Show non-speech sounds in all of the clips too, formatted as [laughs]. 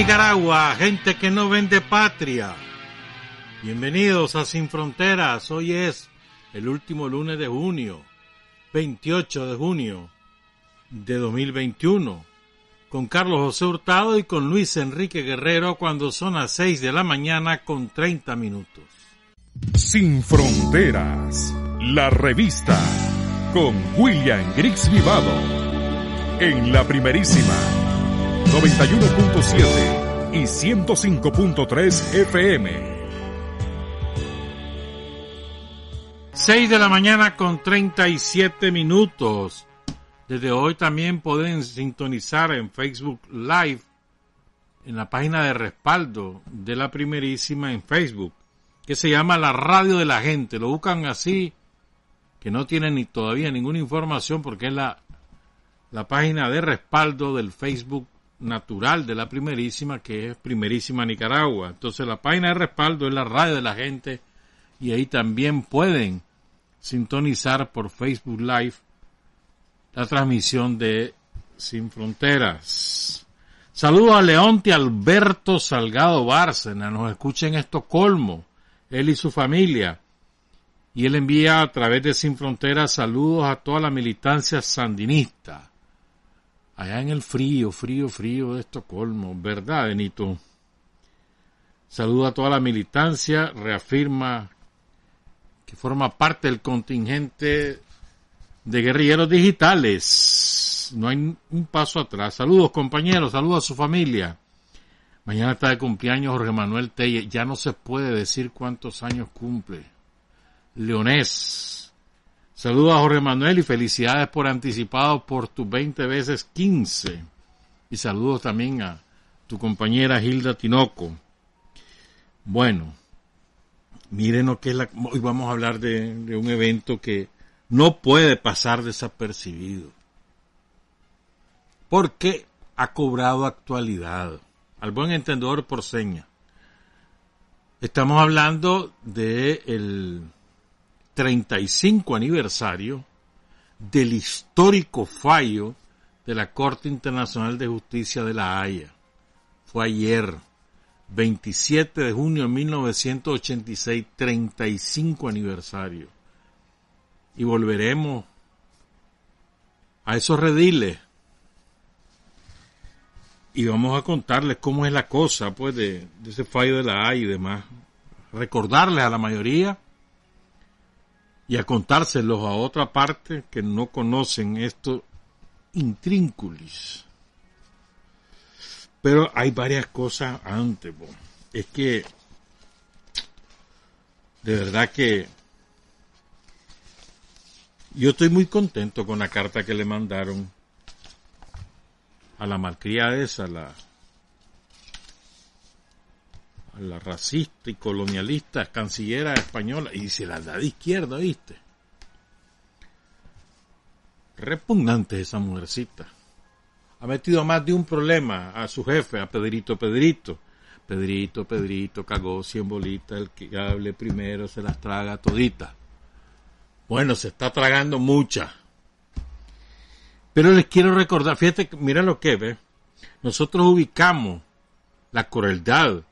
Nicaragua, gente que no vende patria. Bienvenidos a Sin Fronteras. Hoy es el último lunes de junio, 28 de junio de 2021, con Carlos José Hurtado y con Luis Enrique Guerrero cuando son las 6 de la mañana con 30 minutos. Sin Fronteras, la revista con William Griggs Vivado en la primerísima 91.7 y 105.3 FM. 6 de la mañana con 37 minutos. Desde hoy también pueden sintonizar en Facebook Live en la página de respaldo de la primerísima en Facebook, que se llama La Radio de la Gente. Lo buscan así, que no tienen ni todavía ninguna información porque es la, la página de respaldo del Facebook natural de la primerísima, que es Primerísima Nicaragua. Entonces la página de respaldo es la Radio de la Gente y ahí también pueden sintonizar por Facebook Live la transmisión de Sin Fronteras. Saludo a Leonte Alberto Salgado Bárcena, nos escucha en Estocolmo, él y su familia. Y él envía a través de Sin Fronteras saludos a toda la militancia sandinista. Allá en el frío, frío, frío de Estocolmo, ¿verdad, Benito? Saludo a toda la militancia, reafirma que forma parte del contingente de guerrilleros digitales. No hay un paso atrás. Saludos compañeros, saludos a su familia. Mañana está de cumpleaños Jorge Manuel Telle. Ya no se puede decir cuántos años cumple. Leonés. Saludos a Jorge Manuel y felicidades por anticipado por tus 20 veces 15. Y saludos también a tu compañera Hilda Tinoco. Bueno, miren lo que es la... Hoy vamos a hablar de, de un evento que no puede pasar desapercibido. Porque ha cobrado actualidad. Al buen entendedor por seña. Estamos hablando del el 35 aniversario del histórico fallo de la Corte Internacional de Justicia de la Haya. Fue ayer, 27 de junio de 1986, 35 aniversario. Y volveremos a esos rediles. Y vamos a contarles cómo es la cosa, pues, de, ese fallo de la Haya y demás. Recordarles a la mayoría y a contárselos a otra parte que no conocen esto intrínculis. Pero hay varias cosas antes. Es que de verdad que yo estoy muy contento con la carta que le mandaron a la malcriada esa, la, la racista y colonialista cancillera española, y se la da de izquierda, ¿viste? Repugnante esa mujercita. Ha metido más de un problema a su jefe, a Pedrito Pedrito. Pedrito, Pedrito, cagó cien bolitas, el que hable primero se las traga toditas. Bueno, se está tragando muchas. Pero les quiero recordar, fíjate, mira lo que ve. Nosotros ubicamos la crueldad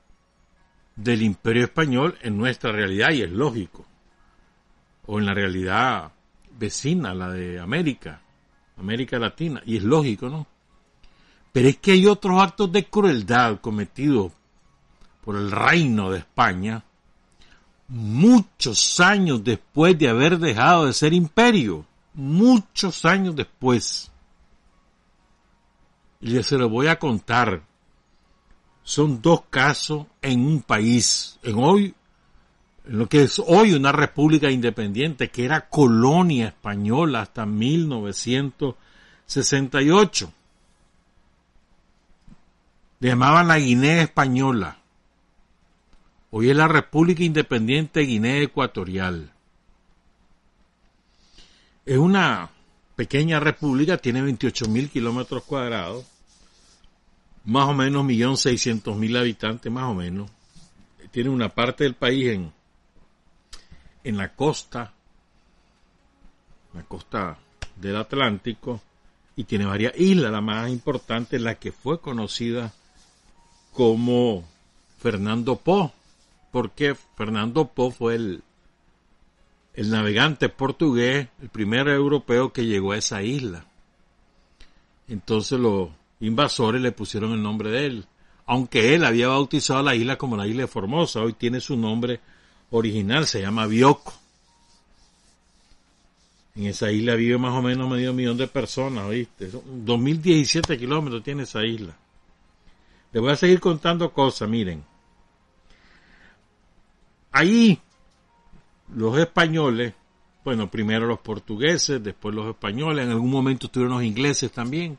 del imperio español en nuestra realidad y es lógico. O en la realidad vecina, la de América, América Latina, y es lógico, ¿no? Pero es que hay otros actos de crueldad cometidos por el reino de España muchos años después de haber dejado de ser imperio, muchos años después. Y se lo voy a contar. Son dos casos en un país, en hoy, en lo que es hoy una república independiente, que era colonia española hasta 1968. Le llamaban la Guinea Española. Hoy es la República Independiente de Guinea Ecuatorial. Es una pequeña república, tiene 28 mil kilómetros cuadrados, más o menos 1.600.000 habitantes, más o menos. Tiene una parte del país en, en la costa, la costa del Atlántico, y tiene varias islas. La más importante, la que fue conocida como Fernando Po, porque Fernando Po fue el, el navegante portugués, el primer europeo que llegó a esa isla. Entonces los invasores le pusieron el nombre de él, aunque él había bautizado la isla como la isla de Formosa, hoy tiene su nombre original, se llama Bioko. En esa isla vive más o menos medio millón de personas, ¿oíste? 2017 kilómetros tiene esa isla. Les voy a seguir contando cosas, miren. Ahí los españoles, bueno, primero los portugueses, después los españoles, en algún momento estuvieron los ingleses también.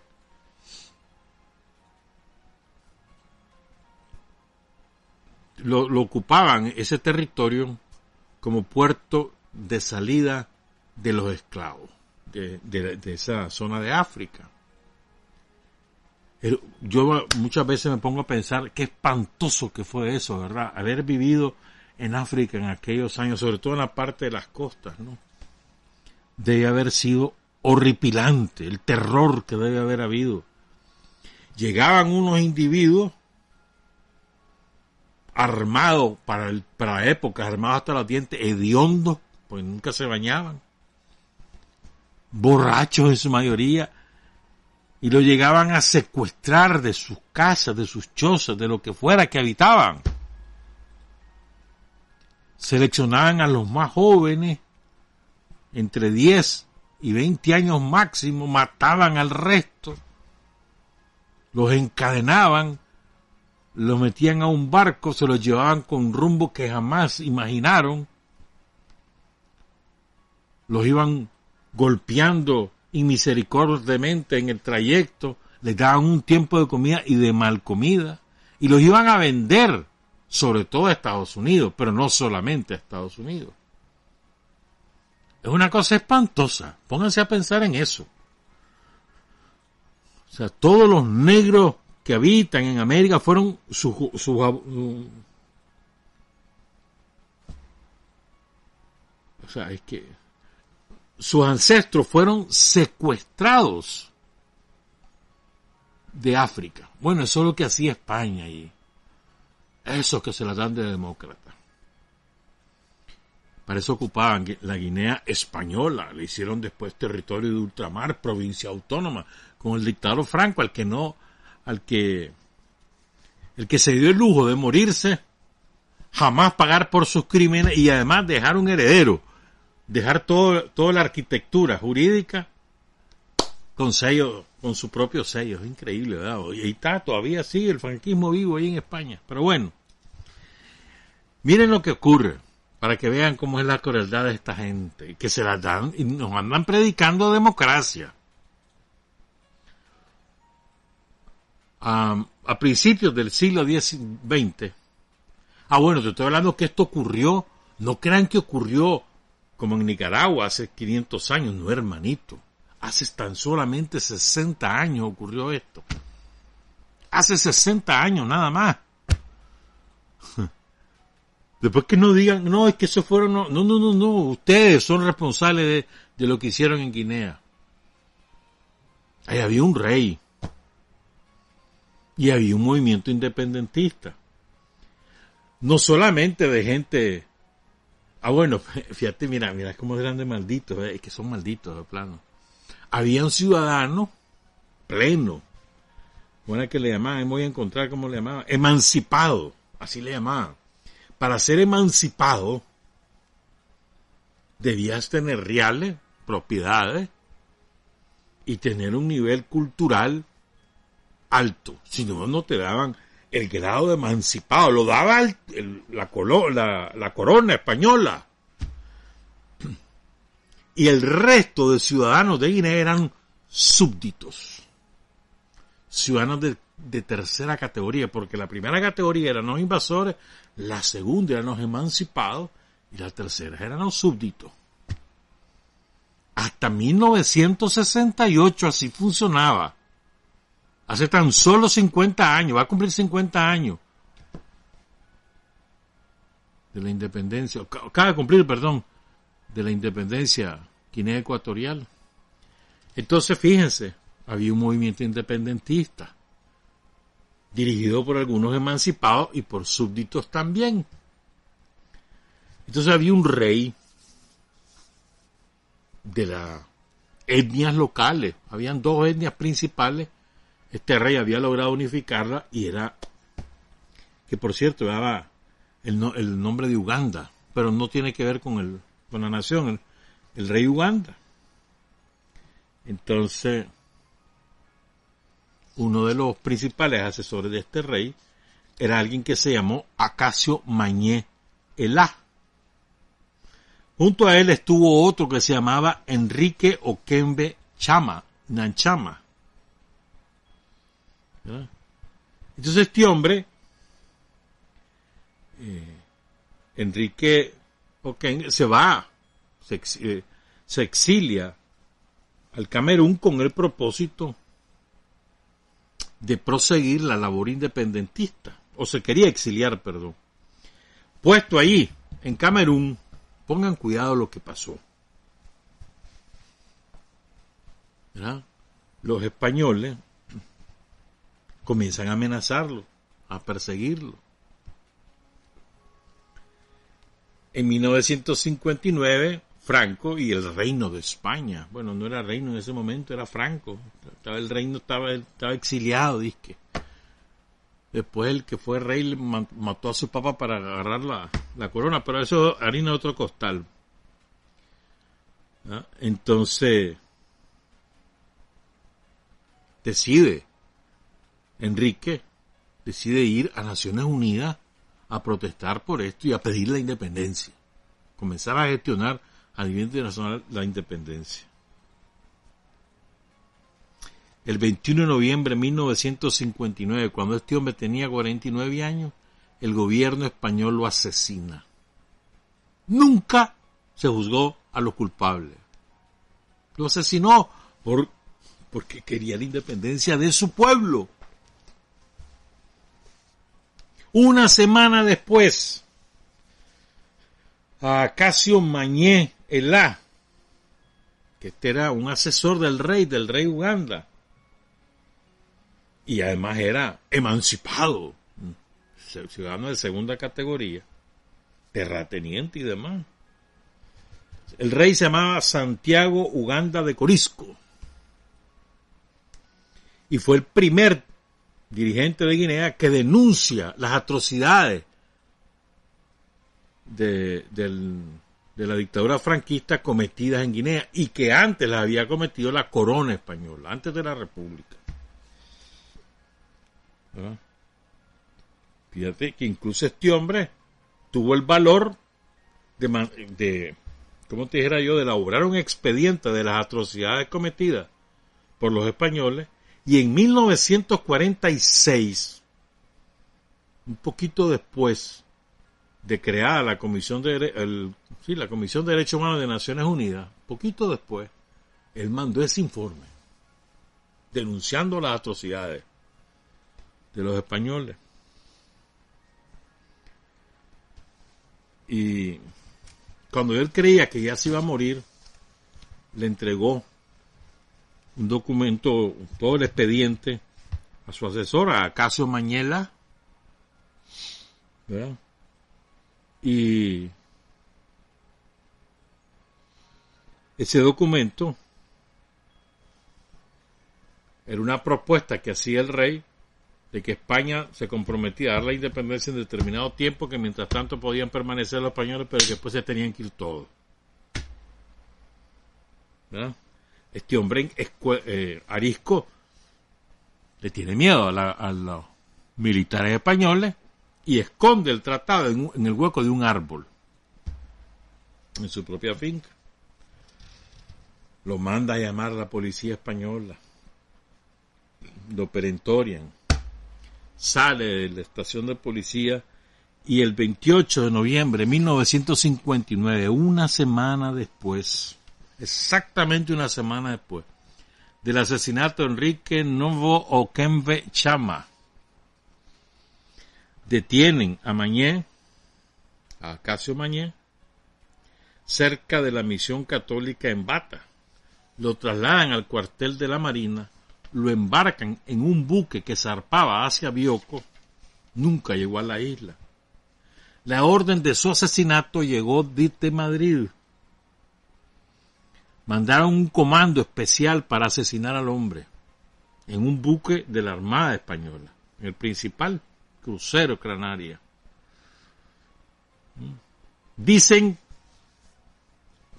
Lo, ocupaban ese territorio como puerto de salida de los esclavos de, de esa zona de África. Yo muchas veces me pongo a pensar qué espantoso que fue eso, ¿verdad? Haber vivido en África en aquellos años, sobre todo en la parte de las costas, ¿no? Debe haber sido horripilante, el terror que debe haber habido. Llegaban unos individuos armados para, el, para la época, armados hasta los dientes, hediondos, pues nunca se bañaban, borrachos en su mayoría, y lo llegaban a secuestrar de sus casas, de sus chozas, de lo que fuera que habitaban. Seleccionaban a los más jóvenes, entre 10 y 20 años máximo, mataban al resto, los encadenaban, los metían a un barco, se los llevaban con rumbo que jamás imaginaron, los iban golpeando inmisericordiamente en el trayecto, les daban un tiempo de comida y de mal comida, y los iban a vender sobre todo a Estados Unidos, pero no solamente a Estados Unidos. Es una cosa espantosa. Pónganse a pensar en eso. O sea, todos los negros que habitan en América fueron sus... Su, o sea, es que sus ancestros fueron secuestrados de África. Bueno, eso es lo que hacía España y esos que se las dan de demócrata. Para eso ocupaban la Guinea española, le hicieron después territorio de ultramar, provincia autónoma, con el dictador Franco, al que no, al que, el que se dio el lujo de morirse, jamás pagar por sus crímenes y además dejar un heredero, dejar todo, toda la arquitectura jurídica con sello, con su propio sello. Es increíble, ¿verdad? Y está, todavía sigue el franquismo vivo ahí en España. Pero bueno, Miren lo que ocurre, para que vean cómo es la crueldad de esta gente, que se la dan y nos andan predicando democracia. A principios del siglo XX, ah bueno, te estoy hablando que esto ocurrió, no crean que ocurrió como en Nicaragua hace 500 años, no hermanito, hace tan solamente 60 años ocurrió esto. Hace 60 años nada más. [laughs] Después que no digan, no, es que eso fueron, no, no, no, no, ustedes son responsables de, de lo que hicieron en Guinea. Ahí había un rey. Y había un movimiento independentista. No solamente de gente, ah bueno, [laughs] fíjate, mira, mira cómo eran de malditos, eh, es que son malditos de plano. Había un ciudadano pleno, bueno que le llamaban, voy a encontrar cómo le llamaban, emancipado, así le llamaban para ser emancipado, debías tener reales, propiedades, y tener un nivel cultural alto. Si no, no te daban el grado de emancipado, lo daba la, corona española. Y el resto de ciudadanos de Guinea eran súbditos, ciudadanos de tercera categoría, porque la primera categoría eran los invasores, la segunda eran los emancipados y la tercera eran los súbditos. Hasta 1968 así funcionaba. Hace tan solo 50 años, va a cumplir 50 años de la independencia, acaba de cumplir, perdón, de la independencia Guinea Ecuatorial. Entonces, fíjense, había un movimiento independentista dirigido por algunos emancipados y por súbditos también. Entonces había un rey de las etnias locales, habían dos etnias principales, este rey había logrado unificarla y era, que por cierto daba el, nombre de Uganda, pero no tiene que ver con, el, con la nación, el, el rey Uganda. Entonces, uno de los principales asesores de este rey era alguien que se llamó Acacio Mañé Elá. Junto a él estuvo otro que se llamaba Enrique Okembe Chama, Nanchama. Entonces este hombre, eh, Enrique Okembe, se va, se, eh, se exilia al Camerún con el propósito de proseguir la labor independentista, o se quería exiliar, perdón. Puesto ahí, en Camerún, pongan cuidado lo que pasó. Los españoles comienzan a amenazarlo, a perseguirlo. En 1959 Franco y el reino de España. Bueno, no era reino en ese momento, era Franco. Estaba el reino estaba, estaba exiliado, disque. Después el que fue rey mató a su papá para agarrar la, corona, pero eso harina otro costal. ¿Ah? Entonces, decide, Enrique, decide ir a Naciones Unidas a protestar por esto y a pedir la independencia. Comenzar a gestionar a nivel internacional la independencia. El 21 de noviembre de 1959, cuando este hombre tenía 49 años, el gobierno español lo asesina. Nunca se juzgó a los culpables. Lo asesinó por, porque quería la independencia de su pueblo. Una semana después, a Casio Mañé Elá, que este era un asesor del rey, del rey Uganda, y además era emancipado, ciudadano de segunda categoría, terrateniente y demás. El rey se llamaba Santiago Uganda de Corisco y fue el primer dirigente de Guinea que denuncia las atrocidades de, la dictadura franquista cometidas en Guinea y que antes las había cometido la corona española, antes de la república. Fíjate que incluso este hombre tuvo el valor de, de, ¿cómo te dijera yo?, de elaborar un expediente de las atrocidades cometidas por los españoles y en 1946, un poquito después, de crear la Comisión de, de Derechos Humanos de Naciones Unidas, poquito después, él mandó ese informe denunciando las atrocidades de los españoles. Y cuando él creía que ya se iba a morir, le entregó un documento, todo el expediente, a su asesora, a Casio Mañela, ¿verdad? Y ese documento era una propuesta que hacía el rey de que España se comprometía a dar la independencia en determinado tiempo, que mientras tanto podían permanecer los españoles, pero que después se tenían que ir todos. Este hombre, eh, Arisco, le tiene miedo a los militares españoles y esconde el tratado en, el hueco de un árbol, en su propia finca. Lo manda a llamar la policía española, lo perentorian, sale de la estación de policía y el 28 de noviembre de 1959, una semana después, exactamente una semana después, del asesinato de Enrique Novo Okembe Chama, detienen a Mañé, a Casio Mañé, cerca de la misión católica en Bata. Lo trasladan al cuartel de la Marina, lo embarcan en un buque que zarpaba hacia Bioko, nunca llegó a la isla. La orden de su asesinato llegó desde Madrid. Mandaron un comando especial para asesinar al hombre en un buque de la Armada Española, en el principal crucero Cranaria. Dicen,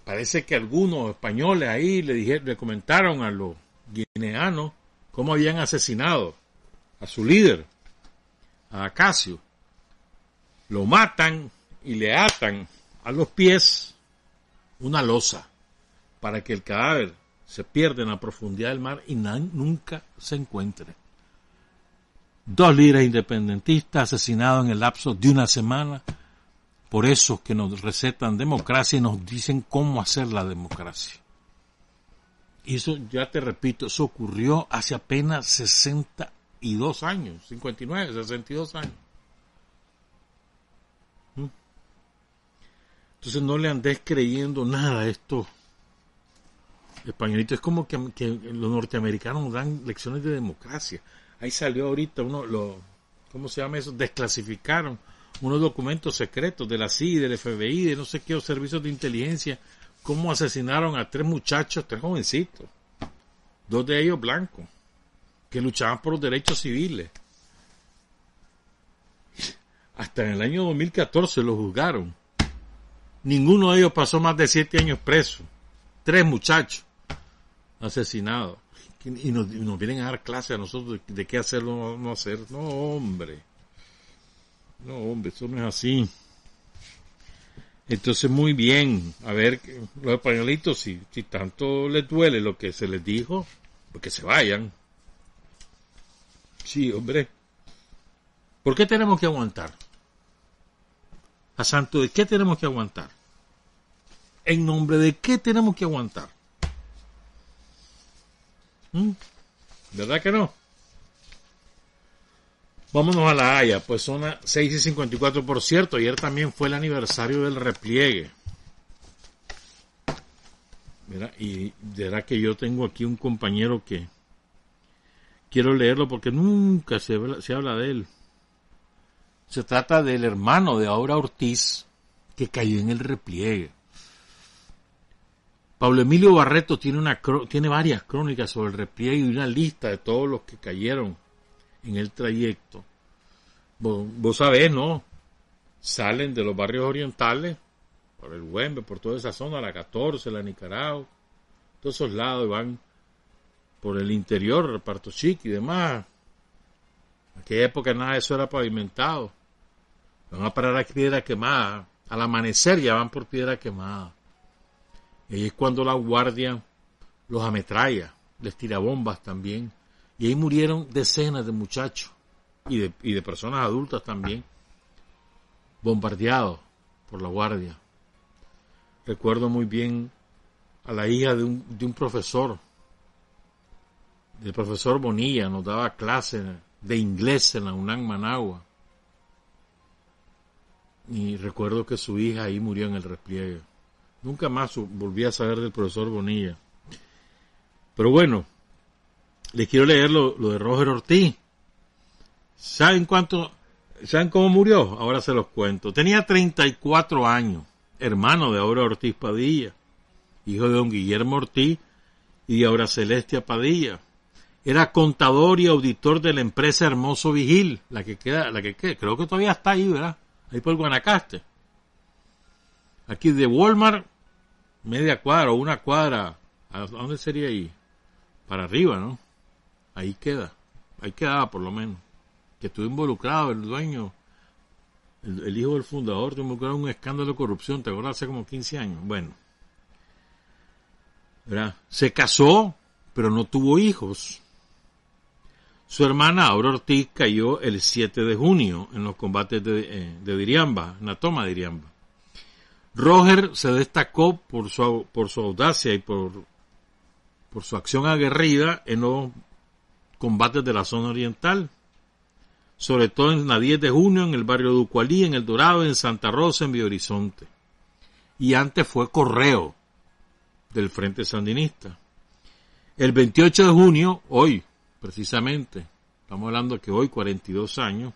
parece que algunos españoles ahí le, dijeron, le comentaron a los guineanos cómo habían asesinado a su líder, a Acacio. Lo matan y le atan a los pies una losa para que el cadáver se pierda en la profundidad del mar y nunca se encuentre. Dos líderes independentistas asesinados en el lapso de una semana por eso que nos recetan democracia y nos dicen cómo hacer la democracia. Y eso, ya te repito, eso ocurrió hace apenas 62 años, 59, 62 años. ¿Mm? Entonces no le andes creyendo nada a esto españolitos. Es como que, los norteamericanos dan lecciones de democracia. Ahí salió ahorita uno, ¿cómo se llama eso? Desclasificaron unos documentos secretos de la CIA, del FBI, de no sé qué, servicios de inteligencia, cómo asesinaron a tres muchachos, tres jovencitos, dos de ellos blancos, que luchaban por los derechos civiles. Hasta en el año 2014 los juzgaron. Ninguno de ellos pasó más de siete años preso. Tres muchachos asesinados. Y nos, vienen a dar clase a nosotros de, qué hacer o no hacer. No, hombre. No, hombre, eso no es así. Entonces, muy bien. A ver, los españolitos, si, si tanto les duele lo que se les dijo, pues que se vayan. Sí, hombre. ¿Por qué tenemos que aguantar? A santo de qué tenemos que aguantar? ¿En nombre de qué tenemos que aguantar? ¿Mm? ¿Verdad que no? Vámonos a la Haya, pues son las 6 y 54. Por cierto, ayer también fue el aniversario del repliegue. Mira, y verá que yo tengo aquí un compañero que quiero leerlo porque nunca se, se habla de él. Se trata del hermano de Aura Ortiz que cayó en el repliegue. Pablo Emilio Barreto tiene, varias crónicas sobre el repliegue y una lista de todos los que cayeron en el trayecto. Vos, sabés, ¿no? Salen de los barrios orientales, por el Huembe, por toda esa zona, la 14, la Nicaragua, todos esos lados van por el interior, reparto chico y demás. En aquella época nada de eso era pavimentado. Van a parar a piedra quemada. Al amanecer ya van por piedra quemada. Y es cuando la guardia los ametralla, les tira bombas también. Y ahí murieron decenas de muchachos y de, personas adultas también, bombardeados por la guardia. Recuerdo muy bien a la hija de un, profesor, del profesor Bonilla, nos daba clase de inglés en la UNAM Managua. Y recuerdo que su hija ahí murió en el repliegue. Nunca más volví a saber del profesor Bonilla. Pero bueno, les quiero leer lo, de Roger Ortiz. ¿Saben cuánto? ¿Saben cómo murió? Ahora se los cuento. Tenía 34 años, hermano de Aura Ortiz Padilla, hijo de don Guillermo Ortiz y de Aura Celestia Padilla. Era contador y auditor de la empresa Hermoso Vigil, la que queda, la que queda, creo que todavía está ahí, ¿verdad? Ahí por Guanacaste. Aquí de Walmart, media cuadra o una cuadra, ¿a dónde sería ahí? Para arriba, ¿no? ahí queda, ahí quedaba por lo menos, que estuvo involucrado el dueño, el, hijo del fundador, estuvo involucrado en un escándalo de corrupción, te acuerdas, hace como 15 años, bueno, ¿verdad? se casó, pero no tuvo hijos. Su hermana Aura Ortiz cayó el 7 de junio en los combates de, eh, de Diriamba, en la toma de Diriamba. Roger se destacó por su, por su audacia y por, por su acción aguerrida en los combates de la zona oriental, sobre todo en la 10 de junio en el barrio de Ucualí, en El Dorado, en Santa Rosa, en Horizonte. Y antes fue correo del Frente Sandinista. El 28 de junio, hoy, precisamente, estamos hablando que hoy 42 años,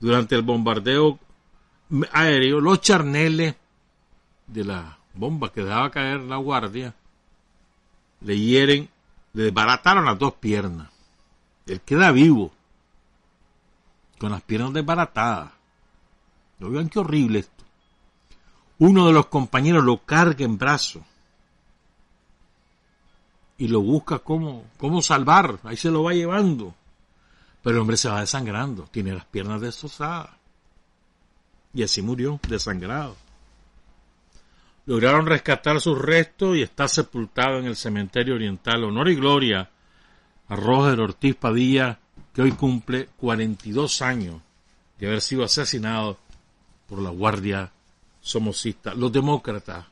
durante el bombardeo aéreo, los charneles de la bomba que dejaba caer la guardia, le hieren, le desbarataron las dos piernas. Él queda vivo, con las piernas desbaratadas. Oigan qué horrible esto. Uno de los compañeros lo carga en brazos y lo busca cómo, cómo salvar. Ahí se lo va llevando. Pero el hombre se va desangrando, tiene las piernas destrozadas. Y así murió, desangrado. Lograron rescatar sus restos y está sepultado en el cementerio oriental. Honor y gloria a Roger Ortiz Padilla, que hoy cumple 42 años de haber sido asesinado por la Guardia Somocista, los demócratas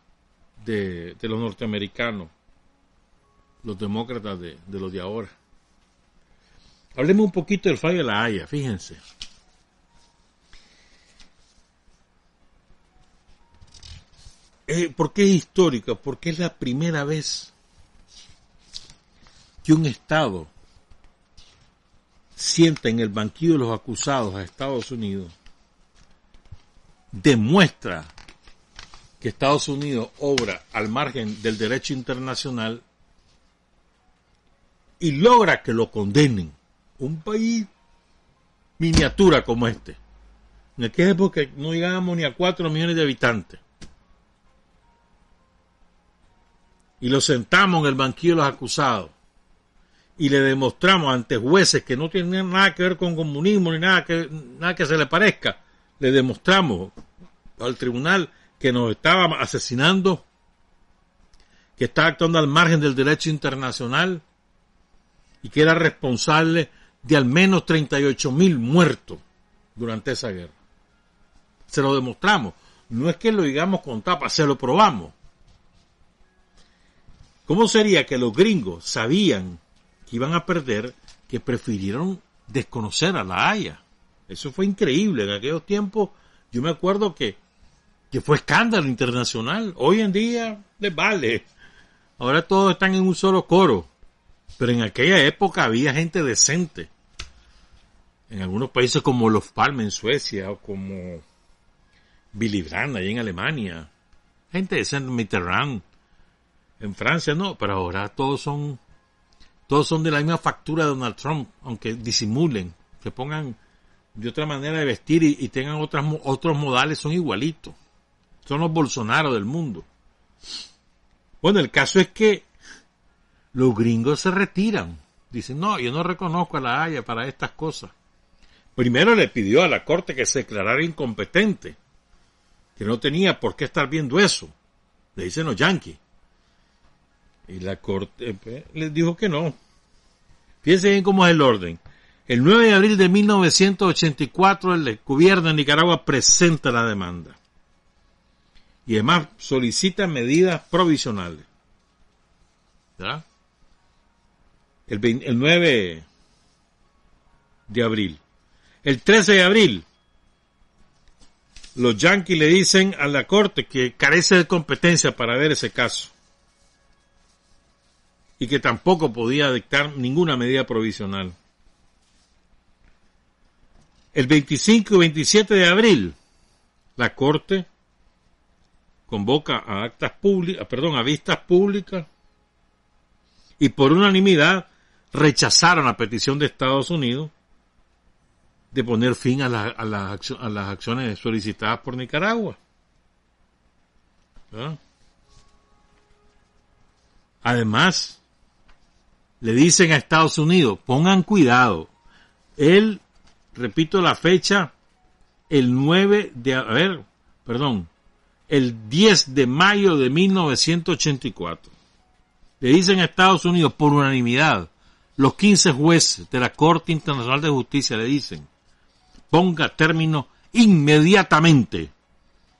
de, los norteamericanos, los demócratas de, de los de ahora. Hablemos un poquito del fallo de la Haya, fíjense. Eh, ¿Por qué es histórica? Porque es la primera vez que un Estado sienta en el banquillo de los acusados a Estados Unidos, demuestra que Estados Unidos obra al margen del derecho internacional y logra que lo condenen. Un país miniatura como este. En aquella época no llegábamos ni a cuatro millones de habitantes. Y lo sentamos en el banquillo de los acusados y le demostramos ante jueces que no tienen nada que ver con comunismo ni nada que, nada que se le parezca, le demostramos al tribunal que nos estaba asesinando, que estaba actuando al margen del derecho internacional y que era responsable de al menos 38 mil muertos durante esa guerra. Se lo demostramos. No es que lo digamos con tapa, se lo probamos. ¿Cómo sería que los gringos sabían que iban a perder, que prefirieron desconocer a la Haya. Eso fue increíble. En aquellos tiempos, yo me acuerdo que, que fue escándalo internacional. Hoy en día les vale. Ahora todos están en un solo coro. Pero en aquella época había gente decente. En algunos países como Los Palmes en Suecia o como Billy Brandt ahí en Alemania. Gente decente, Mitterrand. En Francia no, pero ahora todos son todos son de la misma factura de Donald Trump, aunque disimulen, que pongan de otra manera de vestir y, tengan otras, otros modales, son igualitos. Son los Bolsonaro del mundo. Bueno, el caso es que los gringos se retiran. Dicen, no, yo no reconozco a la Haya para estas cosas. Primero le pidió a la Corte que se declarara incompetente, que no tenía por qué estar viendo eso. Le dicen los yanquis. Y la Corte pues, les dijo que no. Fíjense bien cómo es el orden. El 9 de abril de 1984 el gobierno de Nicaragua presenta la demanda. Y además solicita medidas provisionales. ¿Ya? El, el 9 de abril. El 13 de abril, los yanquis le dicen a la corte que carece de competencia para ver ese caso y que tampoco podía dictar ninguna medida provisional. El 25 y 27 de abril, la Corte convoca a actas públicas, perdón, a vistas públicas y por unanimidad rechazaron la petición de Estados Unidos de poner fin a, a, a las acciones solicitadas por Nicaragua. Además, le dicen a Estados Unidos, pongan cuidado. Él, repito la fecha, el 9 de, a ver, perdón, el 10 de mayo de 1984. Le dicen a Estados Unidos por unanimidad, los 15 jueces de la Corte Internacional de Justicia le dicen, ponga término inmediatamente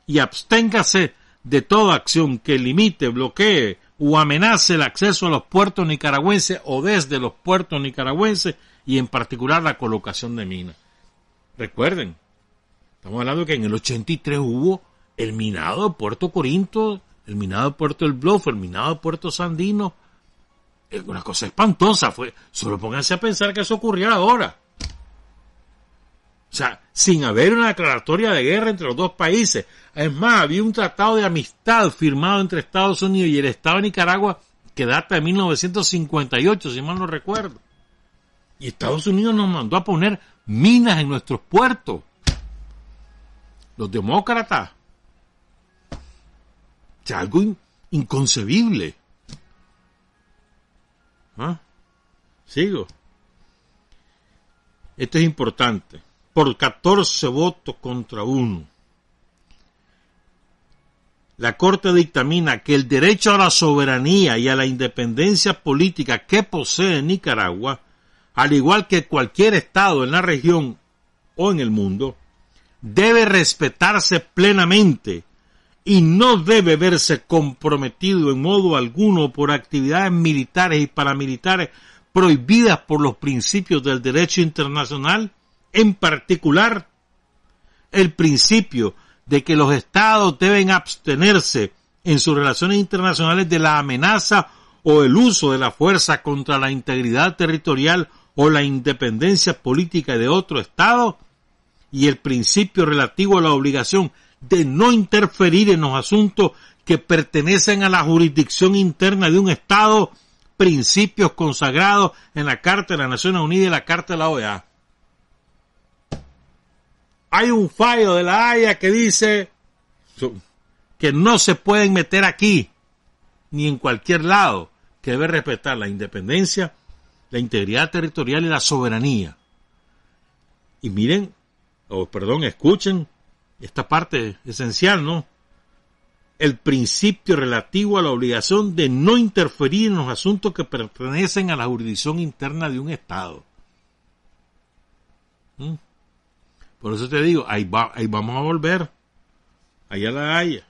y absténgase de toda acción que limite, bloquee o amenace el acceso a los puertos nicaragüenses o desde los puertos nicaragüenses y en particular la colocación de minas. Recuerden, estamos hablando que en el 83 hubo el minado de Puerto Corinto, el minado de Puerto El Bluff, el minado de Puerto Sandino, una cosa espantosa. Fue, solo pónganse a pensar que eso ocurrió ahora. O sea, sin haber una declaratoria de guerra entre los dos países. Es más, había un tratado de amistad firmado entre Estados Unidos y el Estado de Nicaragua que data de 1958, si mal no recuerdo. Y Estados Unidos nos mandó a poner minas en nuestros puertos. Los demócratas. O sea, algo inconcebible. ¿Ah? Sigo. Esto es importante. Por 14 votos contra uno. La Corte dictamina que el derecho a la soberanía y a la independencia política que posee Nicaragua al igual que cualquier Estado en la región o en el mundo, debe respetarse plenamente y no debe verse comprometido en modo alguno por actividades militares y paramilitares prohibidas por los principios del derecho internacional, en particular el principio de que los estados deben abstenerse en sus relaciones internacionales de la amenaza o el uso de la fuerza contra la integridad territorial o la independencia política de otro Estado y el principio relativo a la obligación de no interferir en los asuntos que pertenecen a la jurisdicción interna de un Estado, principios consagrados en la Carta de las Naciones Unidas y la Carta de la OEA. Hay un fallo de la Haya que dice que no se pueden meter aquí ni en cualquier lado, que debe respetar la independencia la integridad territorial y la soberanía. Y miren, o perdón, escuchen esta parte esencial, ¿no? El principio relativo a la obligación de no interferir en los asuntos que pertenecen a la jurisdicción interna de un Estado. ¿Mm? Por eso te digo, ahí, va, ahí vamos a volver. Allá la haya.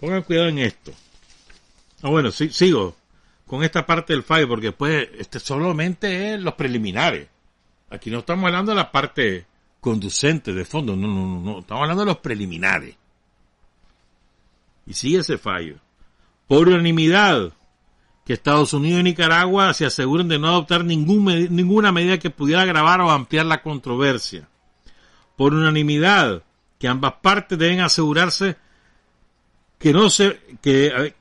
Pongan cuidado en esto. Ah, bueno, sigo con esta parte del fallo, porque pues este solamente es los preliminares. Aquí no estamos hablando de la parte conducente de fondo, no, no, no, no, estamos hablando de los preliminares. Y sigue ese fallo. Por unanimidad, que Estados Unidos y Nicaragua se aseguren de no adoptar ningún, ninguna medida que pudiera agravar o ampliar la controversia. Por unanimidad, que ambas partes deben asegurarse que no se, que,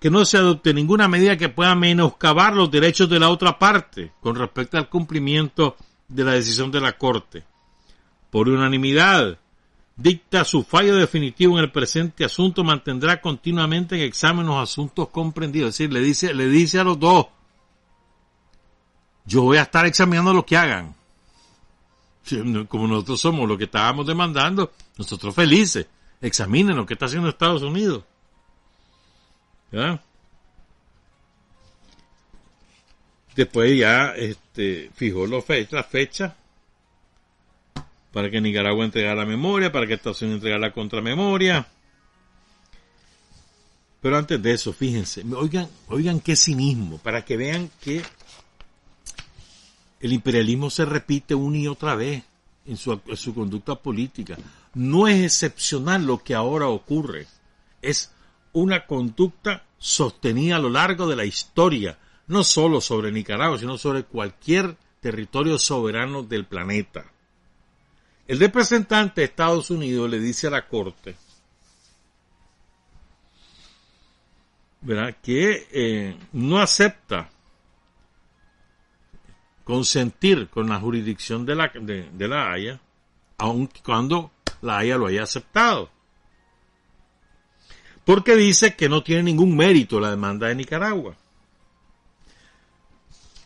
que no se adopte ninguna medida que pueda menoscabar los derechos de la otra parte con respecto al cumplimiento de la decisión de la Corte. Por unanimidad, dicta su fallo definitivo en el presente asunto, mantendrá continuamente en examen los asuntos comprendidos. Es decir, le dice, le dice a los dos, yo voy a estar examinando lo que hagan. Como nosotros somos lo que estábamos demandando, nosotros felices, examinen lo que está haciendo Estados Unidos. Después ya este, fijó la fecha para que Nicaragua entregara memoria, para que Estados Unidos entregara la contramemoria. Pero antes de eso, fíjense, oigan, oigan qué cinismo, para que vean que el imperialismo se repite una y otra vez en su, en su conducta política. No es excepcional lo que ahora ocurre. Es una conducta sostenida a lo largo de la historia, no solo sobre Nicaragua, sino sobre cualquier territorio soberano del planeta. El representante de Estados Unidos le dice a la Corte que eh, no acepta consentir con la jurisdicción de la, de la Haya, aun cuando la Haya lo haya aceptado porque dice que no tiene ningún mérito la demanda de Nicaragua.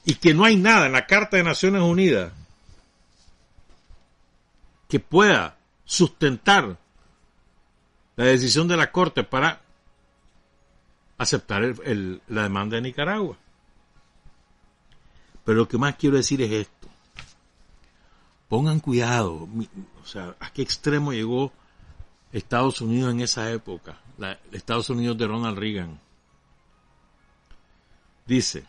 Y que no hay nada en la Carta de Naciones Unidas que pueda sustentar la decisión de la Corte para aceptar la demanda de Nicaragua. Pero lo que más quiero decir es esto. Pongan cuidado, o sea, a qué extremo llegó Estados Unidos en esa época Estados Unidos de Ronald Reagan. Dice,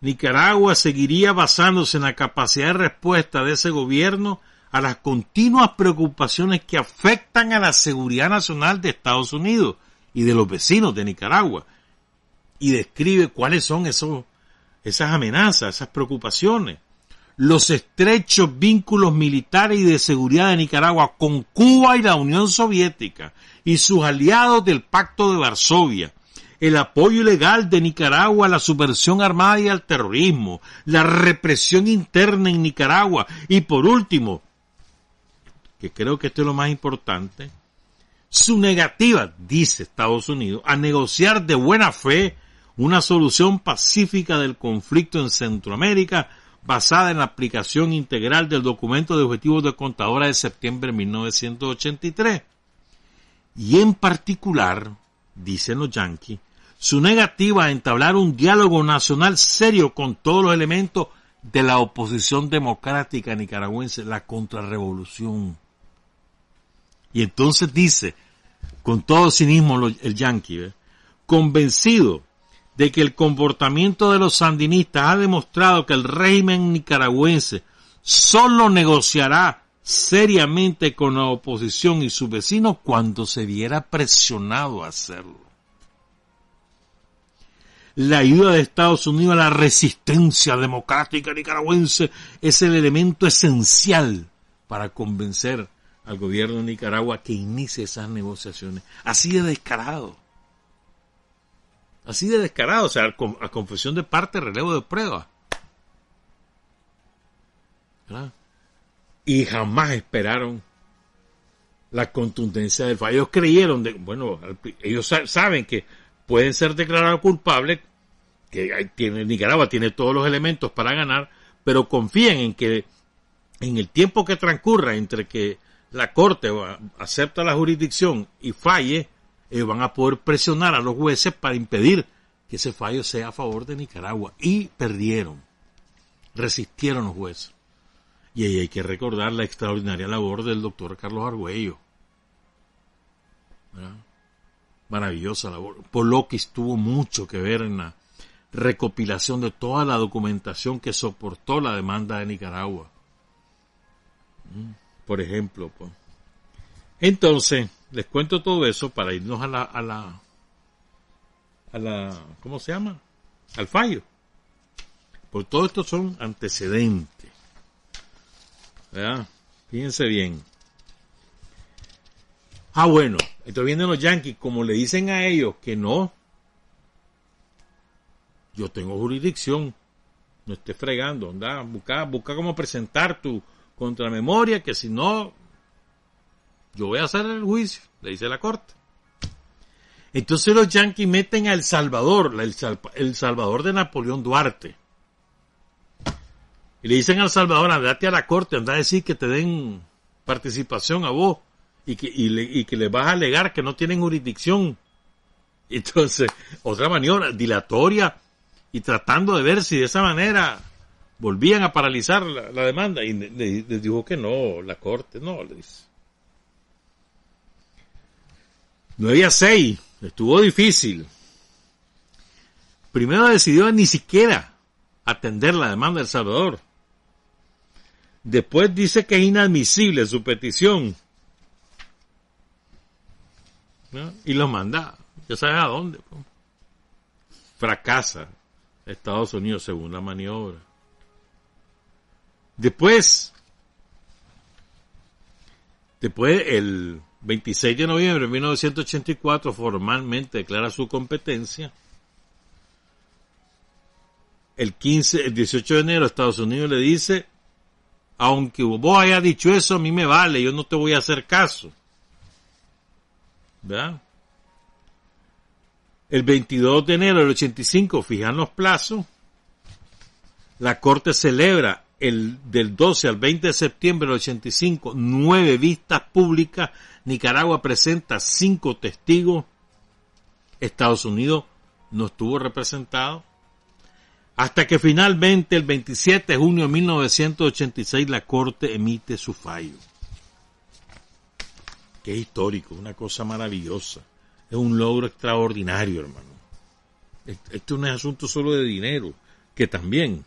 Nicaragua seguiría basándose en la capacidad de respuesta de ese gobierno a las continuas preocupaciones que afectan a la seguridad nacional de Estados Unidos y de los vecinos de Nicaragua. y describe cuáles son esos, esas amenazas, esas preocupaciones. Los estrechos vínculos militares y de seguridad de Nicaragua con Cuba y la Unión Soviética y sus aliados del Pacto de Varsovia, el apoyo ilegal de Nicaragua a la subversión armada y al terrorismo, la represión interna en Nicaragua y por último, que creo que esto es lo más importante, su negativa, dice Estados Unidos, a negociar de buena fe una solución pacífica del conflicto en Centroamérica basada en la aplicación integral del documento de objetivos de contadora de septiembre de 1983. Y en particular, dicen los yanquis, su negativa a entablar un diálogo nacional serio con todos los elementos de la oposición democrática nicaragüense, la contrarrevolución. Y entonces dice, con todo cinismo el yanqui, convencido de que el comportamiento de los sandinistas ha demostrado que el régimen nicaragüense solo negociará seriamente con la oposición y sus vecinos cuando se viera presionado a hacerlo. La ayuda de Estados Unidos a la resistencia democrática nicaragüense es el elemento esencial para convencer al gobierno de Nicaragua que inicie esas negociaciones. Así de descarado. Así de descarado, o sea, a confesión de parte, relevo de prueba. Y jamás esperaron la contundencia del fallo. Ellos creyeron, de, bueno, ellos saben que pueden ser declarados culpables, que tiene, Nicaragua tiene todos los elementos para ganar, pero confían en que en el tiempo que transcurra entre que la Corte acepta la jurisdicción y falle, ellos van a poder presionar a los jueces para impedir que ese fallo sea a favor de Nicaragua. Y perdieron. Resistieron los jueces. Y ahí hay que recordar la extraordinaria labor del doctor Carlos Argüello. Maravillosa labor. Polokis tuvo mucho que ver en la recopilación de toda la documentación que soportó la demanda de Nicaragua. Mm, por ejemplo, pues. Entonces, les cuento todo eso para irnos a la, a la, a la, ¿cómo se llama? Al fallo. Por todo esto son antecedentes. ¿Verdad? Fíjense bien. Ah, bueno, entonces vienen los yanquis, como le dicen a ellos que no, yo tengo jurisdicción, no esté fregando, anda, busca, busca cómo presentar tu contramemoria, que si no, yo voy a hacer el juicio, le dice la corte. Entonces los yanquis meten a El Salvador, el, Salvador de Napoleón Duarte. Y le dicen al Salvador, andate a la corte, anda a decir que te den participación a vos y que, y, le, y que le vas a alegar que no tienen jurisdicción. Entonces, otra maniobra dilatoria y tratando de ver si de esa manera volvían a paralizar la, demanda. Y les dijo que no, la corte no, le dice. 9 a 6, estuvo difícil. Primero decidió ni siquiera atender la demanda del Salvador. Después dice que es inadmisible su petición. Y lo manda, ya sabes a dónde. Fracasa Estados Unidos según la maniobra. Después, después el 26 de noviembre de 1984 formalmente declara su competencia. El 15, el 18 de enero Estados Unidos le dice, aunque vos hayas dicho eso, a mí me vale, yo no te voy a hacer caso. ¿Verdad? El 22 de enero del 85 fijan los plazos. La Corte celebra el del 12 al 20 de septiembre del 85 nueve vistas públicas Nicaragua presenta cinco testigos. Estados Unidos no estuvo representado. Hasta que finalmente el 27 de junio de 1986 la Corte emite su fallo. Qué histórico, una cosa maravillosa. Es un logro extraordinario, hermano. Esto no es asunto solo de dinero, que también,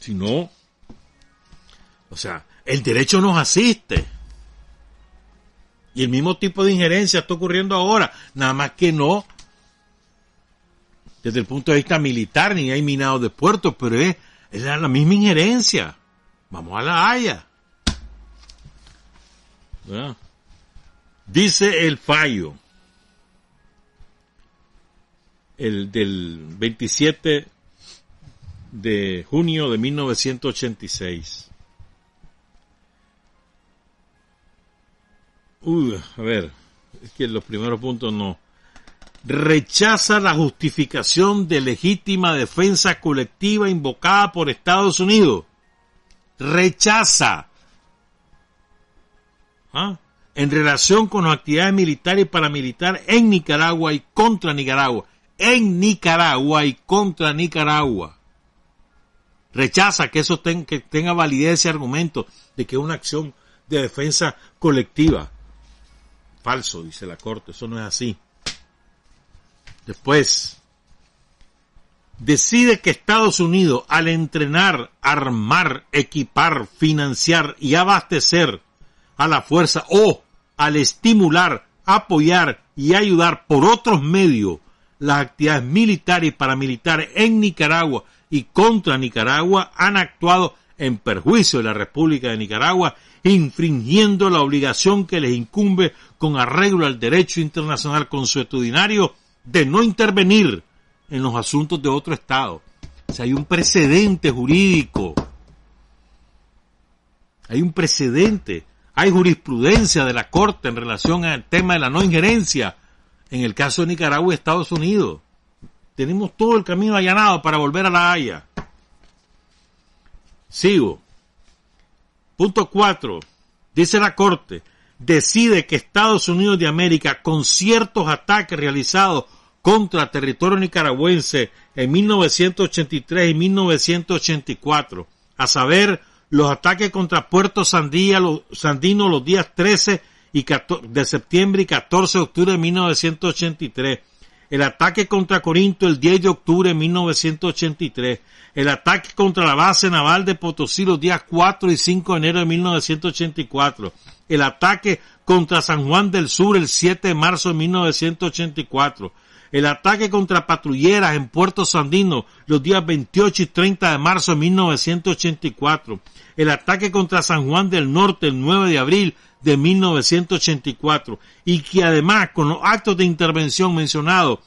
sino, o sea, el derecho nos asiste. Y el mismo tipo de injerencia está ocurriendo ahora, nada más que no desde el punto de vista militar, ni hay minados de puertos, pero es, es la misma injerencia. Vamos a la Haya. Dice el fallo el del 27 de junio de 1986. Uy, a ver, es que los primeros puntos no. Rechaza la justificación de legítima defensa colectiva invocada por Estados Unidos. Rechaza. ¿Ah? En relación con las actividades militares y paramilitares en Nicaragua y contra Nicaragua en Nicaragua y contra Nicaragua. Rechaza que eso tenga validez y argumento de que es una acción de defensa colectiva. Falso, dice la Corte, eso no es así. Después, decide que Estados Unidos, al entrenar, armar, equipar, financiar y abastecer a la fuerza o al estimular, apoyar y ayudar por otros medios las actividades militares y paramilitares en Nicaragua y contra Nicaragua han actuado en perjuicio de la República de Nicaragua, infringiendo la obligación que les incumbe con arreglo al derecho internacional consuetudinario de no intervenir en los asuntos de otro Estado. O sea, hay un precedente jurídico. Hay un precedente. Hay jurisprudencia de la Corte en relación al tema de la no injerencia en el caso de Nicaragua y Estados Unidos. Tenemos todo el camino allanado para volver a la Haya. Sigo. Punto 4. Dice la Corte, decide que Estados Unidos de América, con ciertos ataques realizados contra territorio nicaragüense en 1983 y 1984, a saber, los ataques contra Puerto Sandía, Sandino los días 13 y de septiembre y 14 de octubre de 1983. El ataque contra Corinto el 10 de octubre de 1983. El ataque contra la base naval de Potosí los días 4 y 5 de enero de 1984. El ataque contra San Juan del Sur el 7 de marzo de 1984. El ataque contra patrulleras en Puerto Sandino los días 28 y 30 de marzo de 1984. El ataque contra San Juan del Norte el 9 de abril de 1984 y que además con los actos de intervención mencionados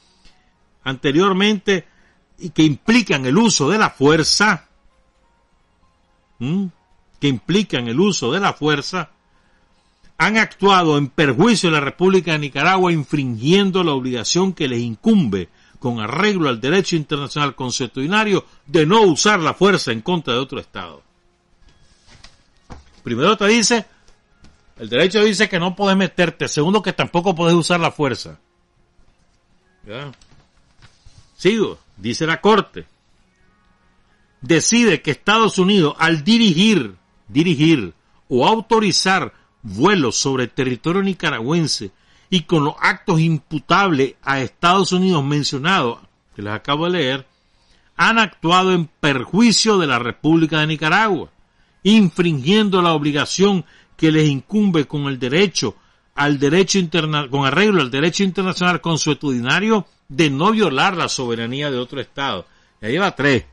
anteriormente y que implican el uso de la fuerza, que implican el uso de la fuerza, han actuado en perjuicio de la República de Nicaragua infringiendo la obligación que les incumbe con arreglo al derecho internacional constitucionario de no usar la fuerza en contra de otro Estado. Primero te dice el derecho dice que no puedes meterte. Segundo, que tampoco puedes usar la fuerza. Sigo, dice la Corte. Decide que Estados Unidos, al dirigir, dirigir o autorizar vuelos sobre territorio nicaragüense y con los actos imputables a Estados Unidos mencionados, que les acabo de leer, han actuado en perjuicio de la República de Nicaragua, infringiendo la obligación que les incumbe con el derecho al derecho internacional, con arreglo al derecho internacional consuetudinario de no violar la soberanía de otro Estado. Ya lleva tres.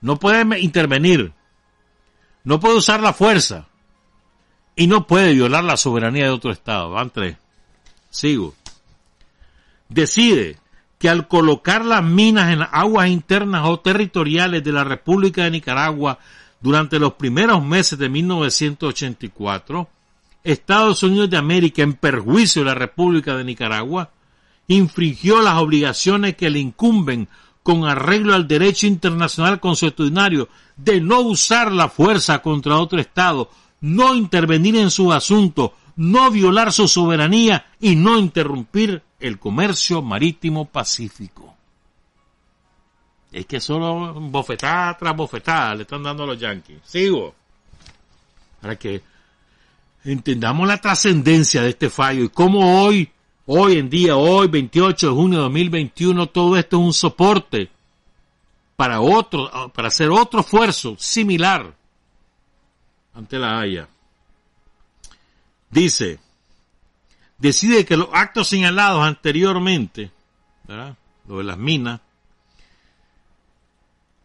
No puede intervenir. No puede usar la fuerza. Y no puede violar la soberanía de otro Estado. Van tres. Sigo. Decide que al colocar las minas en aguas internas o territoriales de la República de Nicaragua durante los primeros meses de 1984, Estados Unidos de América, en perjuicio de la República de Nicaragua, infringió las obligaciones que le incumben con arreglo al derecho internacional consuetudinario de no usar la fuerza contra otro Estado, no intervenir en su asunto, no violar su soberanía y no interrumpir el comercio marítimo pacífico. Es que solo bofetada tras bofetada le están dando a los Yankees. Sigo. Para que entendamos la trascendencia de este fallo y cómo hoy, hoy en día, hoy 28 de junio de 2021, todo esto es un soporte para otro, para hacer otro esfuerzo similar ante la Haya. Dice, decide que los actos señalados anteriormente, ¿verdad? lo de las minas,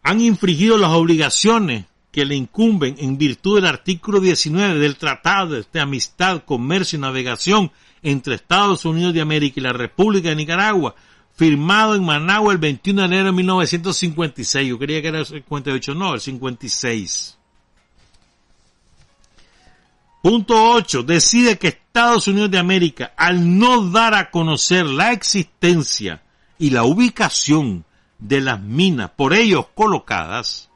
han infringido las obligaciones que le incumben en virtud del artículo 19 del Tratado de Amistad, Comercio y Navegación entre Estados Unidos de América y la República de Nicaragua, firmado en Managua el 21 de enero de 1956. Yo creía que era el 58, no, el 56. Punto 8. Decide que Estados Unidos de América, al no dar a conocer la existencia y la ubicación de las minas por ellos colocadas,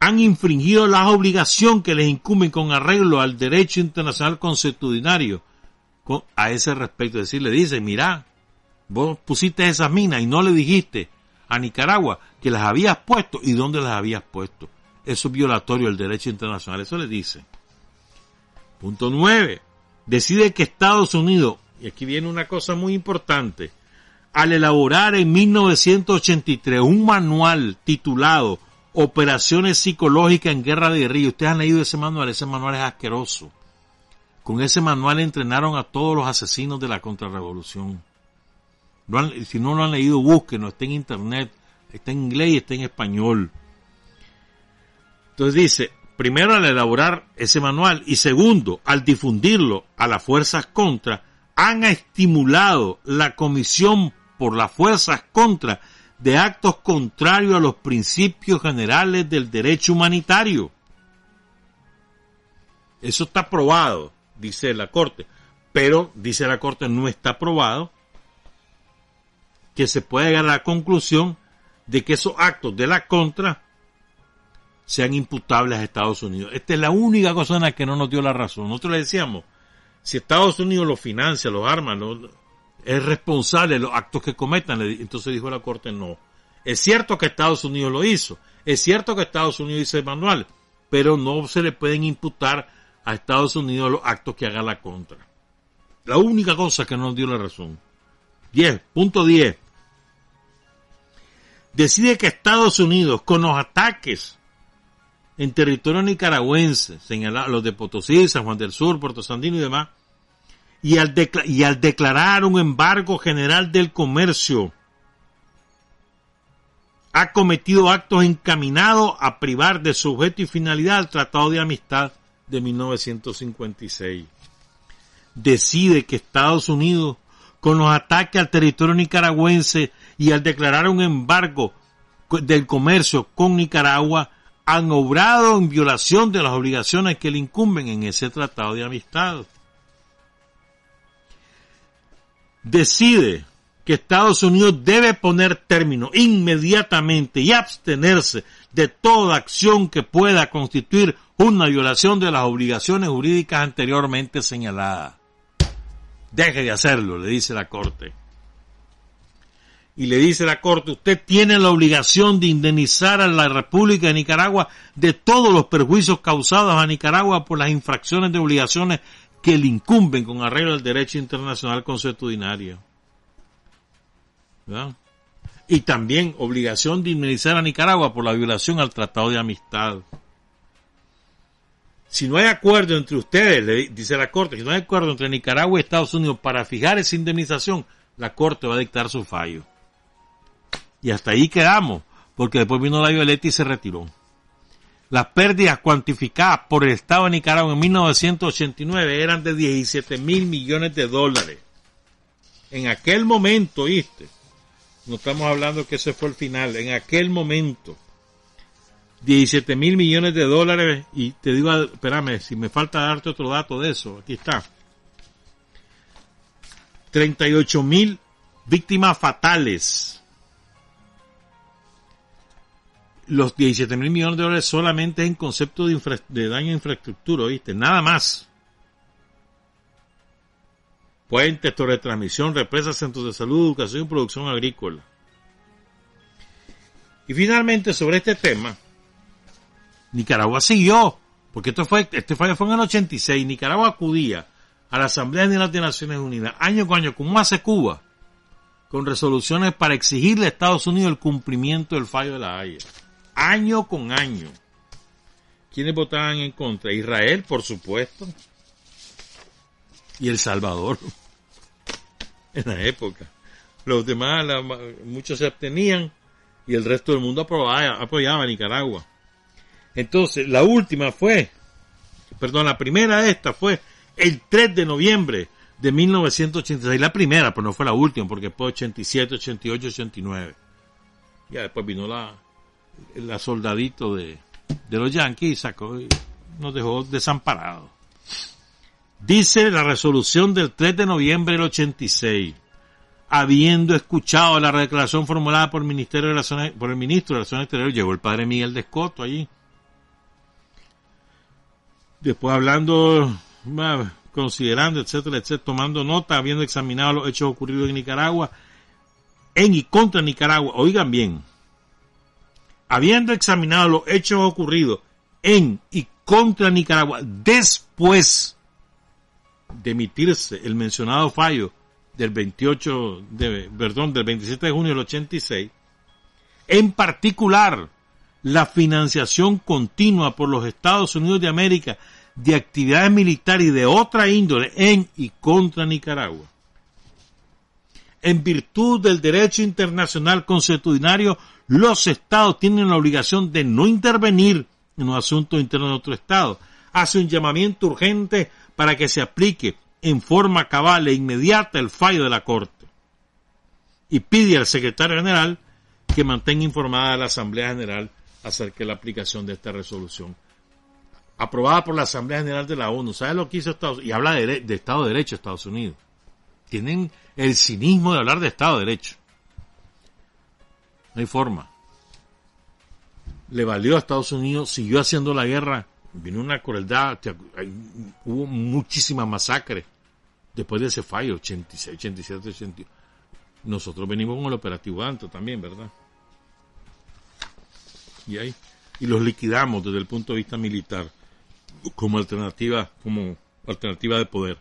han infringido la obligación que les incumben con arreglo al derecho internacional consuetudinario a ese respecto. Es decir, le dice, mira, vos pusiste esas minas y no le dijiste a Nicaragua que las habías puesto y dónde las habías puesto. Eso es violatorio del derecho internacional. Eso le dice. Punto 9. Decide que Estados Unidos, y aquí viene una cosa muy importante, al elaborar en 1983 un manual titulado Operaciones psicológicas en guerra de guerrilla. Ustedes han leído ese manual, ese manual es asqueroso. Con ese manual entrenaron a todos los asesinos de la contrarrevolución. si no lo han leído, búsquenlo, está en internet, está en inglés y está en español. Entonces dice, primero al elaborar ese manual y segundo, al difundirlo a las fuerzas contra, han estimulado la comisión por las fuerzas contra de actos contrarios a los principios generales del derecho humanitario. Eso está probado, dice la Corte, pero, dice la Corte, no está probado que se pueda llegar a la conclusión de que esos actos de la contra sean imputables a Estados Unidos. Esta es la única cosa en la que no nos dio la razón. Nosotros le decíamos, si Estados Unidos lo financia, los arma, es responsable de los actos que cometan. Entonces dijo la Corte, no. Es cierto que Estados Unidos lo hizo. Es cierto que Estados Unidos hizo el manual. Pero no se le pueden imputar a Estados Unidos los actos que haga la contra. La única cosa que no nos dio la razón. 10. Punto 10. Decide que Estados Unidos, con los ataques en territorio nicaragüense, señala los de Potosí, San Juan del Sur, Puerto Sandino y demás, y al, y al declarar un embargo general del comercio, ha cometido actos encaminados a privar de sujeto y finalidad al Tratado de Amistad de 1956. Decide que Estados Unidos, con los ataques al territorio nicaragüense y al declarar un embargo del comercio con Nicaragua, han obrado en violación de las obligaciones que le incumben en ese tratado de amistad. decide que Estados Unidos debe poner término inmediatamente y abstenerse de toda acción que pueda constituir una violación de las obligaciones jurídicas anteriormente señaladas. Deje de hacerlo, le dice la Corte. Y le dice la Corte, usted tiene la obligación de indemnizar a la República de Nicaragua de todos los perjuicios causados a Nicaragua por las infracciones de obligaciones que le incumben con arreglo al derecho internacional consuetudinario. Y también obligación de indemnizar a Nicaragua por la violación al Tratado de Amistad. Si no hay acuerdo entre ustedes, le dice la Corte, si no hay acuerdo entre Nicaragua y Estados Unidos para fijar esa indemnización, la Corte va a dictar su fallo. Y hasta ahí quedamos, porque después vino la Violeta y se retiró. Las pérdidas cuantificadas por el Estado de Nicaragua en 1989 eran de 17 mil millones de dólares. En aquel momento, ¿viste? No estamos hablando que ese fue el final. En aquel momento, 17 mil millones de dólares. Y te digo, espérame, si me falta darte otro dato de eso, aquí está. 38 mil víctimas fatales los 17 mil millones de dólares solamente en concepto de, de daño a infraestructura, ¿oíste? Nada más. Puentes, torre de transmisión, represas, centros de salud, educación y producción agrícola. Y finalmente, sobre este tema, Nicaragua siguió, porque esto fue, este fallo fue en el 86, Nicaragua acudía a la Asamblea General de Naciones Unidas año con año, como hace Cuba, con resoluciones para exigirle a Estados Unidos el cumplimiento del fallo de la Haya año con año. ¿Quiénes votaban en contra? Israel, por supuesto. Y El Salvador. [laughs] En la época. Los demás, muchos se abstenían y el resto del mundo apoyaba, apoyaba a Nicaragua. Entonces, la última fue, perdón, la primera de esta fue el 3 de noviembre de 1986, la primera, pero no fue la última, porque después 87, 88, 89. Ya después vino la, la soldadito de, de los Yankees sacó, nos dejó desamparados. Dice la resolución del 3 de noviembre del 86, habiendo escuchado la declaración formulada por el, Ministerio de Relaciones, por el ministro de Relaciones Exteriores, llegó el padre Miguel de Escoto allí. Después hablando, considerando, etcétera, etcétera, tomando nota, habiendo examinado los hechos ocurridos en Nicaragua, en y contra Nicaragua, oigan bien, habiendo examinado los hechos ocurridos en y contra Nicaragua después de emitirse el mencionado fallo del 28 de, perdón, del 27 de junio del 86, en particular la financiación continua por los Estados Unidos de América de actividades militares y de otra índole en y contra Nicaragua. En virtud del derecho internacional consuetudinario, los estados tienen la obligación de no intervenir en los asuntos internos de otro estado. Hace un llamamiento urgente para que se aplique en forma cabal e inmediata el fallo de la Corte. Y pide al secretario general que mantenga informada a la Asamblea General acerca de la aplicación de esta resolución. Aprobada por la Asamblea General de la ONU. ¿Sabe lo que hizo Estados Unidos? Y habla de, de Estado de Derecho Estados Unidos. Tienen el cinismo de hablar de Estado de Derecho. No hay forma. Le valió a Estados Unidos, siguió haciendo la guerra, vino una crueldad, hubo muchísima masacre después de ese fallo, 86, 87, 88. Nosotros venimos con el operativo Anto también, ¿verdad? Y ahí, y los liquidamos desde el punto de vista militar como alternativa, como alternativa de poder.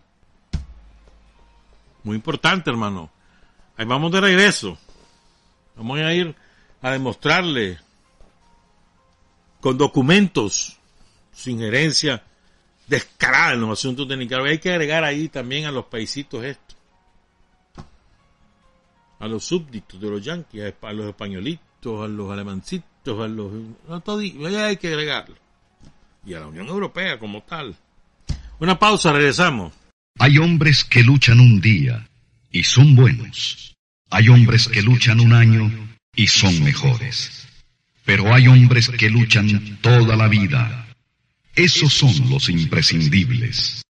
Muy importante, hermano. Ahí vamos de regreso. Vamos a ir a demostrarle con documentos su injerencia descarada en los asuntos de Nicaragua. Hay que agregar ahí también a los paisitos esto. A los súbditos de los yanquis, a los españolitos, a los alemancitos, a los... A todo, hay que agregarlo. Y a la Unión Europea como tal. Una pausa, regresamos. Hay hombres que luchan un día y son buenos. Hay hombres que luchan un año y son mejores. Pero hay hombres que luchan toda la vida. Esos son los imprescindibles.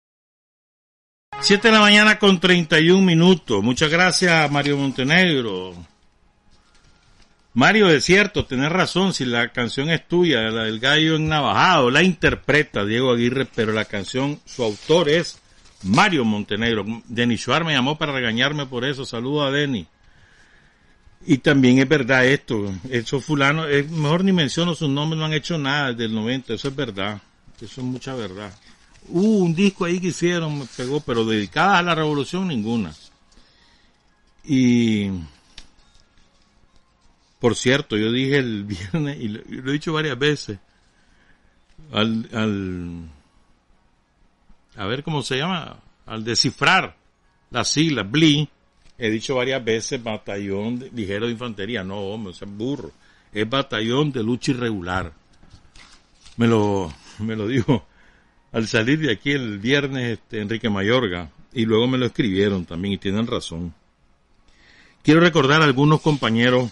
Siete de la mañana con 31 minutos. Muchas gracias, Mario Montenegro. Mario, es cierto, tenés razón, si la canción es tuya, la del gallo en Navajado, la interpreta Diego Aguirre, pero la canción, su autor es Mario Montenegro. Denis Schwartz me llamó para regañarme por eso. Saludo a Denis. Y también es verdad esto. Esos fulanos, es, mejor ni menciono sus nombres, no han hecho nada desde el 90. Eso es verdad. Eso es mucha verdad. Hubo un disco ahí que hicieron, me pegó, pero dedicada a la revolución ninguna. Y por cierto, yo dije el [laughs] viernes, y lo, he dicho varias veces, al, al a ver cómo se llama, al descifrar las siglas BLI, he dicho varias veces batallón ligero de infantería, no hombre, es burro, es batallón de lucha irregular. Me lo, me lo dijo al salir de aquí el viernes este, Enrique Mayorga y luego me lo escribieron también y tienen razón. Quiero recordar a algunos compañeros,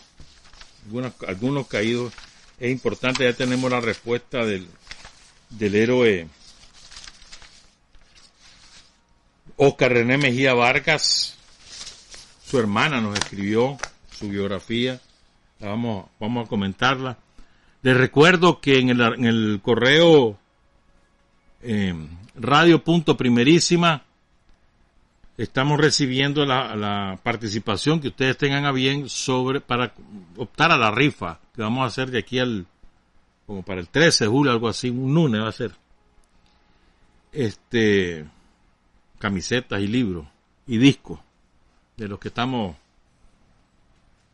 algunos, algunos caídos, es importante, ya tenemos la respuesta del, del héroe Oscar René Mejía Vargas, su hermana nos escribió su biografía, vamos, vamos a comentarla. Les recuerdo que en el, en el correo eh, radio punto primerísima estamos recibiendo la, la, participación que ustedes tengan a bien sobre para optar a la rifa que vamos a hacer de aquí al como para el 13 de julio algo así un lunes va a ser este camisetas y libros y discos de los que estamos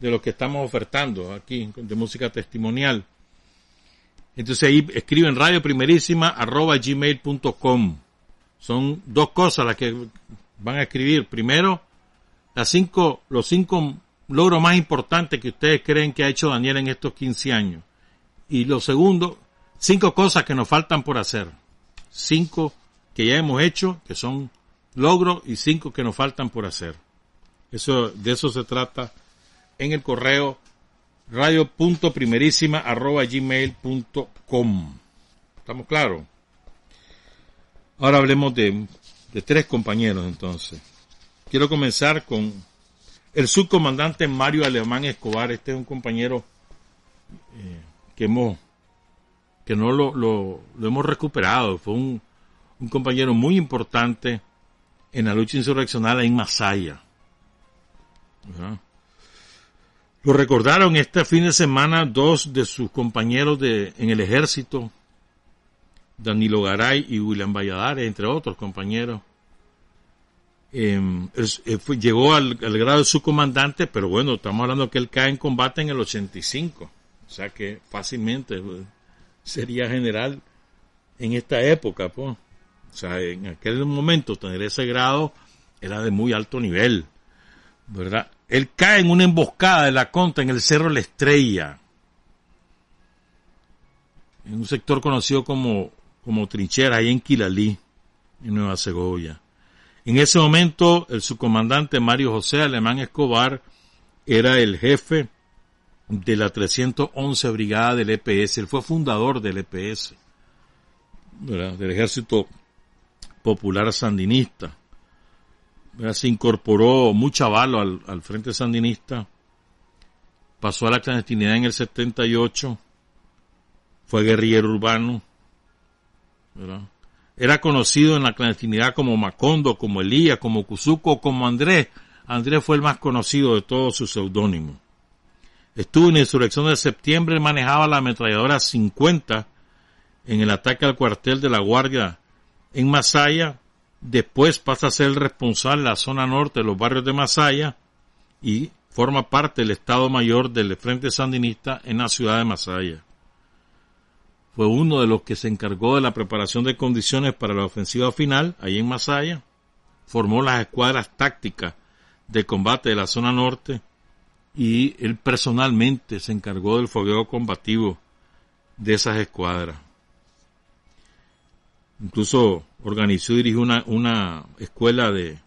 de los que estamos ofertando aquí de música testimonial. Entonces ahí escriben radio primerísima arroba gmail.com. Son dos cosas las que van a escribir. Primero, las cinco, los cinco logro más importante que ustedes creen que ha hecho Daniel en estos 15 años? Y lo segundo, cinco cosas que nos faltan por hacer. Cinco que ya hemos hecho, que son logros, y cinco que nos faltan por hacer. Eso, de eso se trata en el correo radio.primerísima arroba gmail.com. ¿Estamos claros? Ahora hablemos de, de tres compañeros entonces. Quiero comenzar con el subcomandante Mario Alemán Escobar. Este es un compañero eh, que hemos que no lo, lo, hemos recuperado. Fue un, un, compañero muy importante en la lucha insurreccional en Masaya. Lo recordaron este fin de semana dos de sus compañeros de, en el ejército, Danilo Garay y William Valladares, entre otros compañeros. Em, eh, llegó al, grado de subcomandante, pero bueno, estamos hablando que él cae en combate en el 85. O sea que fácilmente eh, sería general en esta época, pues. O sea, en aquel momento tener ese grado era de muy alto nivel, ¿verdad? Él cae en una emboscada de la contra en el Cerro La Estrella, en un sector conocido como, como trinchera, ahí en Quilalí, en Nueva Segovia. En ese momento, el subcomandante Mario José Alemán Escobar era el jefe de la 311 Brigada del EPS. Él fue fundador del EPS, del Ejército Popular Sandinista se incorporó mucha bala al, Frente Sandinista, pasó a la clandestinidad en el 78, fue guerrillero urbano, era conocido en la clandestinidad como Macondo, como Elías, como Cuzuco, como Andrés. Andrés fue el más conocido de todos sus seudónimos. Estuvo en la insurrección de septiembre, manejaba la ametralladora 50 en el ataque al cuartel de la Guardia en Masaya, Después pasa a ser el responsable de la zona norte de los barrios de Masaya y forma parte del Estado Mayor del Frente Sandinista en la ciudad de Masaya. Fue uno de los que se encargó de la preparación de condiciones para la ofensiva final, ahí en Masaya. Formó las escuadras tácticas de combate de la zona norte y él personalmente se encargó del fogueo combativo de esas escuadras. Incluso organizó y dirigió una, una escuela de,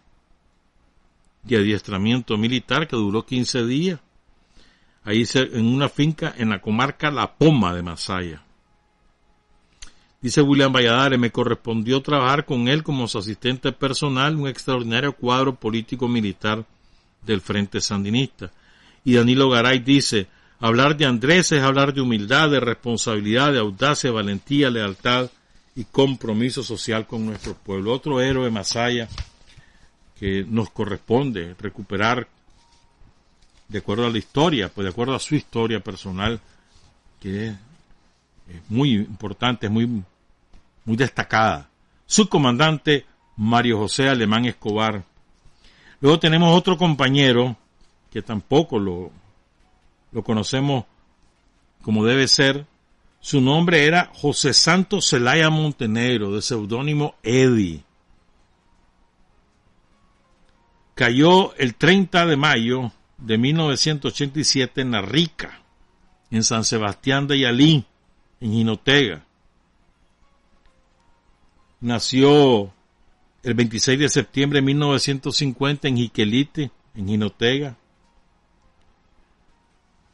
de adiestramiento militar que duró 15 días. Ahí en una finca en la comarca La Poma de Masaya. Dice William Valladares, me correspondió trabajar con él como su asistente personal, un extraordinario cuadro político militar del Frente Sandinista. Y Danilo Garay dice, hablar de Andrés es hablar de humildad, de responsabilidad, de audacia, valentía, lealtad y compromiso social con nuestro pueblo. Otro héroe Masaya que nos corresponde recuperar de acuerdo a la historia, pues de acuerdo a su historia personal, que es, muy importante, es muy, muy destacada. Su comandante Mario José Alemán Escobar. Luego tenemos otro compañero que tampoco lo, lo conocemos como debe ser, su nombre era José Santos Celaya Montenegro, de seudónimo Eddie. Cayó el 30 de mayo de 1987 en La Rica, en San Sebastián de Yalí, en Jinotega. Nació el 26 de septiembre de 1950 en Jiquelite, en Jinotega.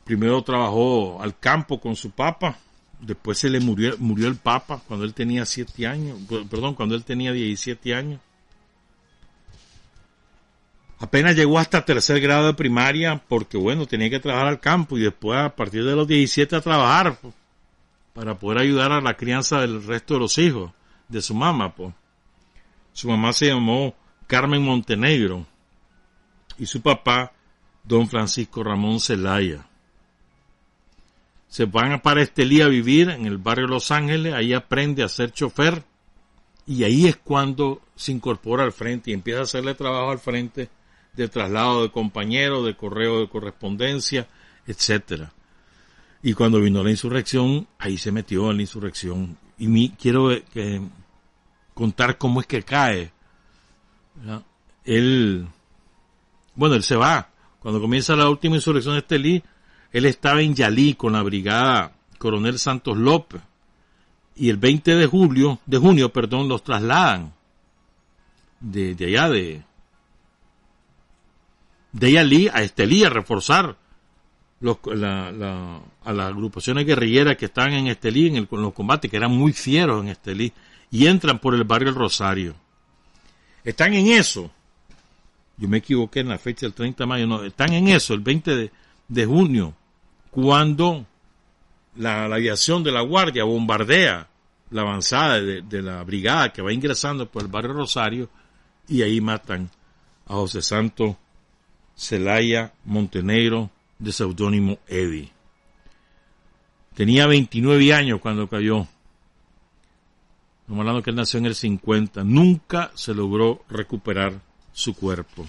Primero trabajó al campo con su papá Después se le murió, murió el Papa cuando él tenía siete años, perdón, cuando él tenía 17 años. Apenas llegó hasta tercer grado de primaria porque, bueno, tenía que trabajar al campo y después a partir de los 17 a trabajar para poder ayudar a la crianza del resto de los hijos de su mamá. Pues. Su mamá se llamó Carmen Montenegro y su papá, don Francisco Ramón Zelaya se van para Estelí a vivir en el barrio Los Ángeles, ahí aprende a ser chofer y ahí es cuando se incorpora al frente y empieza a hacerle trabajo al frente de traslado de compañeros, de correo de correspondencia, etcétera. Y cuando vino la insurrección, ahí se metió en la insurrección. Y mi, quiero contar cómo es que cae. Él, bueno, él se va Cuando comienza la última insurrección de Estelí, él estaba en Yalí con la brigada Coronel Santos López. Y el 20 de julio, de junio, perdón, los trasladan de, allá de, de Yalí a Estelí a reforzar a las agrupaciones guerrilleras que estaban en Estelí, en, los combates, que eran muy fieros en Estelí, y entran por el barrio El Rosario. Están en eso. Yo me equivoqué en la fecha del 30 de mayo, no, están en eso, el 20 de, de junio, cuando la, aviación de la Guardia bombardea la avanzada de, de, la brigada que va ingresando por el barrio Rosario y ahí matan a José Santo Celaya Montenegro de seudónimo Eddie. Tenía 29 años cuando cayó. Estamos hablando que él nació en el 50. Nunca se logró recuperar su cuerpo.